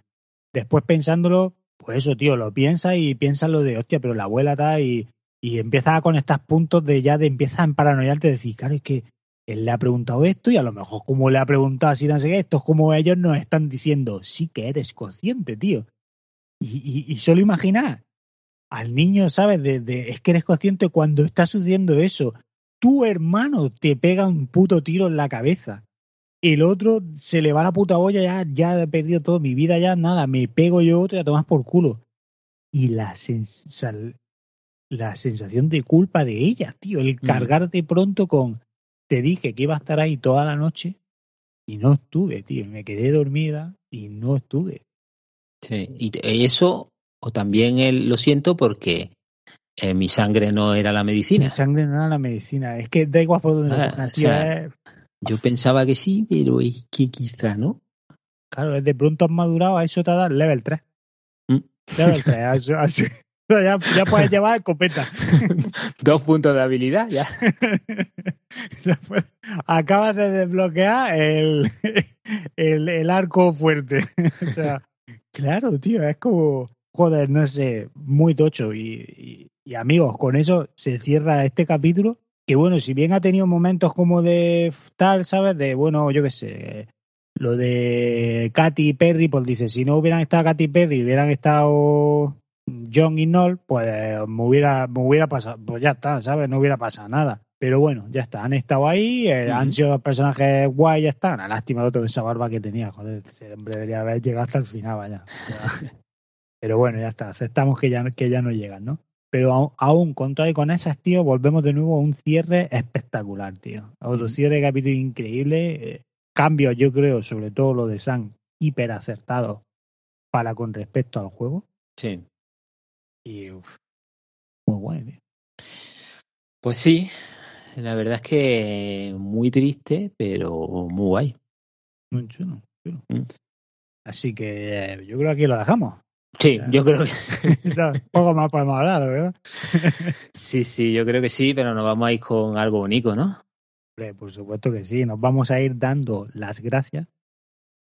después pensándolo, pues eso, tío, lo piensas y piensas lo de, hostia, pero la abuela está y, y empiezas a conectar puntos de ya de empiezas a paranoiarte, decir, claro, es que él le ha preguntado esto y a lo mejor como le ha preguntado así, no sé qué, esto es como ellos nos están diciendo, sí que eres consciente, tío. Y, y, y solo imaginar al niño, ¿sabes? De, de, es que eres consciente cuando está sucediendo eso. Tu hermano te pega un puto tiro en la cabeza. El otro se le va la puta olla, ya, ya he perdido todo, mi vida ya nada, me pego yo otro y a tomas por culo. Y la, sens la sensación de culpa de ella, tío, el cargarte pronto con te dije que iba a estar ahí toda la noche y no estuve, tío. Me quedé dormida y no estuve. Sí, y eso, o también el, lo siento porque eh, mi sangre no era la medicina. Mi sangre no era la medicina. Es que da igual por donde Ah, lo cojas, o tío. sea, es- Yo pensaba que sí, pero es que quizá no. Claro, de pronto has madurado, a eso te da level 3. Mm. Level 3, a eso- a eso- ya, ya puedes llevar escopeta. Dos puntos de habilidad ya. Acabas de desbloquear el, el, arco fuerte. o sea, claro, tío, es como, joder, no sé, muy tocho. Y, y, amigos, con eso se cierra este capítulo. Que bueno, si bien ha tenido momentos como de tal, ¿sabes? De, bueno, yo qué sé, lo de Katy Perry, pues dice, si no hubieran estado Katy Perry, hubieran estado John y Noel, pues me hubiera, me hubiera pasado, pues ya está, ¿sabes? No hubiera pasado nada. Pero bueno, ya está, han estado ahí, eh, han sido personajes guay, ya está. Una lástima el otro esa barba que tenía, joder, ese hombre debería haber llegado hasta el final, vaya. Pero bueno, ya está, aceptamos que ya, que ya no llegan, ¿no? Pero aún, con todo y con esas, tío, volvemos de nuevo a un cierre espectacular, tío. A otro cierre de capítulo increíble. Eh, cambios, yo creo, sobre todo lo de San, hiper acertado para con respecto al juego. Sí. Y muy guay, Pues sí, la verdad es que muy triste, pero muy guay. Muy chulo. Mm. Así que eh, yo creo que aquí lo dejamos. Sí, yo creo que. poco más podemos hablar, ¿verdad? sí, sí, yo creo que sí, pero nos vamos a ir con algo bonito, ¿no? Por supuesto que sí, nos vamos a ir dando las gracias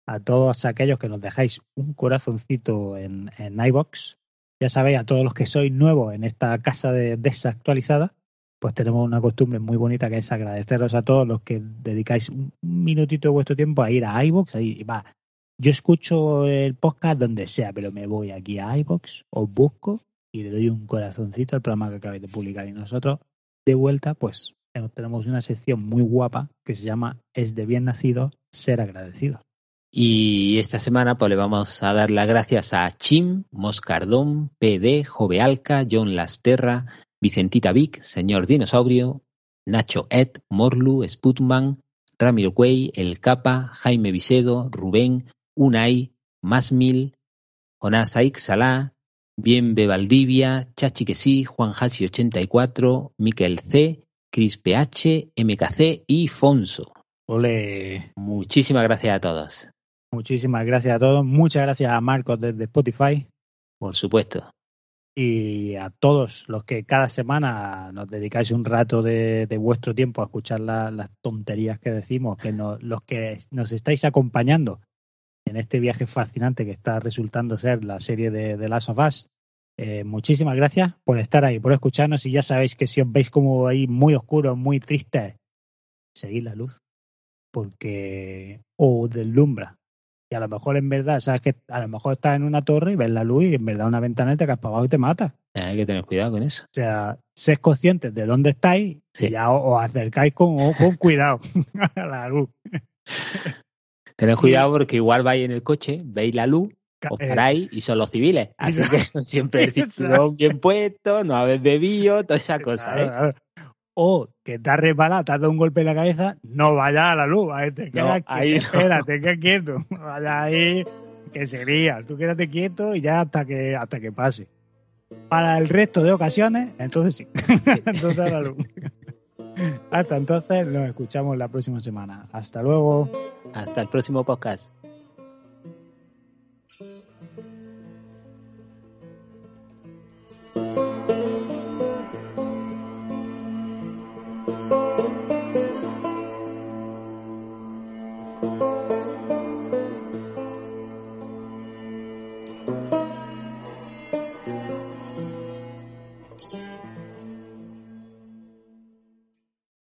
a todos aquellos que nos dejáis un corazoncito en, en iBox ya sabéis, a todos los que sois nuevos en esta casa de desactualizada, pues tenemos una costumbre muy bonita que es agradeceros a todos los que dedicáis un minutito de vuestro tiempo a ir a iBox. Va. Yo escucho el podcast donde sea, pero me voy aquí a iBox, os busco y le doy un corazoncito al programa que acabáis de publicar. Y nosotros, de vuelta, pues tenemos una sección muy guapa que se llama Es de bien nacido ser agradecido. Y esta semana pues le vamos a dar las gracias a Chim, Moscardón, PD, Jovealca, John Lasterra, Vicentita Vic, Señor Dinosaurio, Nacho Ed, Morlu, Sputman, Ramiro Cuey, El Capa, Jaime Vicedo, Rubén, Unai, Masmil, Jonás Aix Salá, Bienve Valdivia, Chachi que sí, Juan Hasi 84, Miquel C, Cris PH, MKC y Fonso. Ole. Muchísimas gracias a todos. Muchísimas gracias a todos. Muchas gracias a Marcos desde Spotify. Por supuesto. Y a todos los que cada semana nos dedicáis un rato de, vuestro tiempo a escuchar las tonterías que decimos, que los que nos estáis acompañando en este viaje fascinante que está resultando ser la serie de, The Last of Us. Eh, muchísimas gracias por estar ahí, por escucharnos y ya sabéis que si os veis como ahí muy oscuro, muy triste, seguid la luz porque o deslumbra y a lo mejor en verdad, sabes que a lo mejor estás en una torre y ves la luz y en verdad una ventana te caes para abajo y te mata. Hay que tener cuidado con eso. O sea, sed conscientes de dónde estáis y ya os, acercáis con, con cuidado a la luz. Tened cuidado porque igual vais en el coche, veis la luz, os paráis y son los civiles. Así que siempre el cinturón bien puesto, no habéis bebido, toda esa cosa. ¿eh? O que te has resbalado, te has dado un golpe en la cabeza, no vayas a la luz, te quedas ahí espérate, que quieto, vaya ahí, que sería, tú quédate quieto y ya hasta que hasta que pase. Para el resto de ocasiones, entonces sí, entonces a la luz. Hasta entonces nos escuchamos la próxima semana. Hasta luego. Hasta el próximo podcast.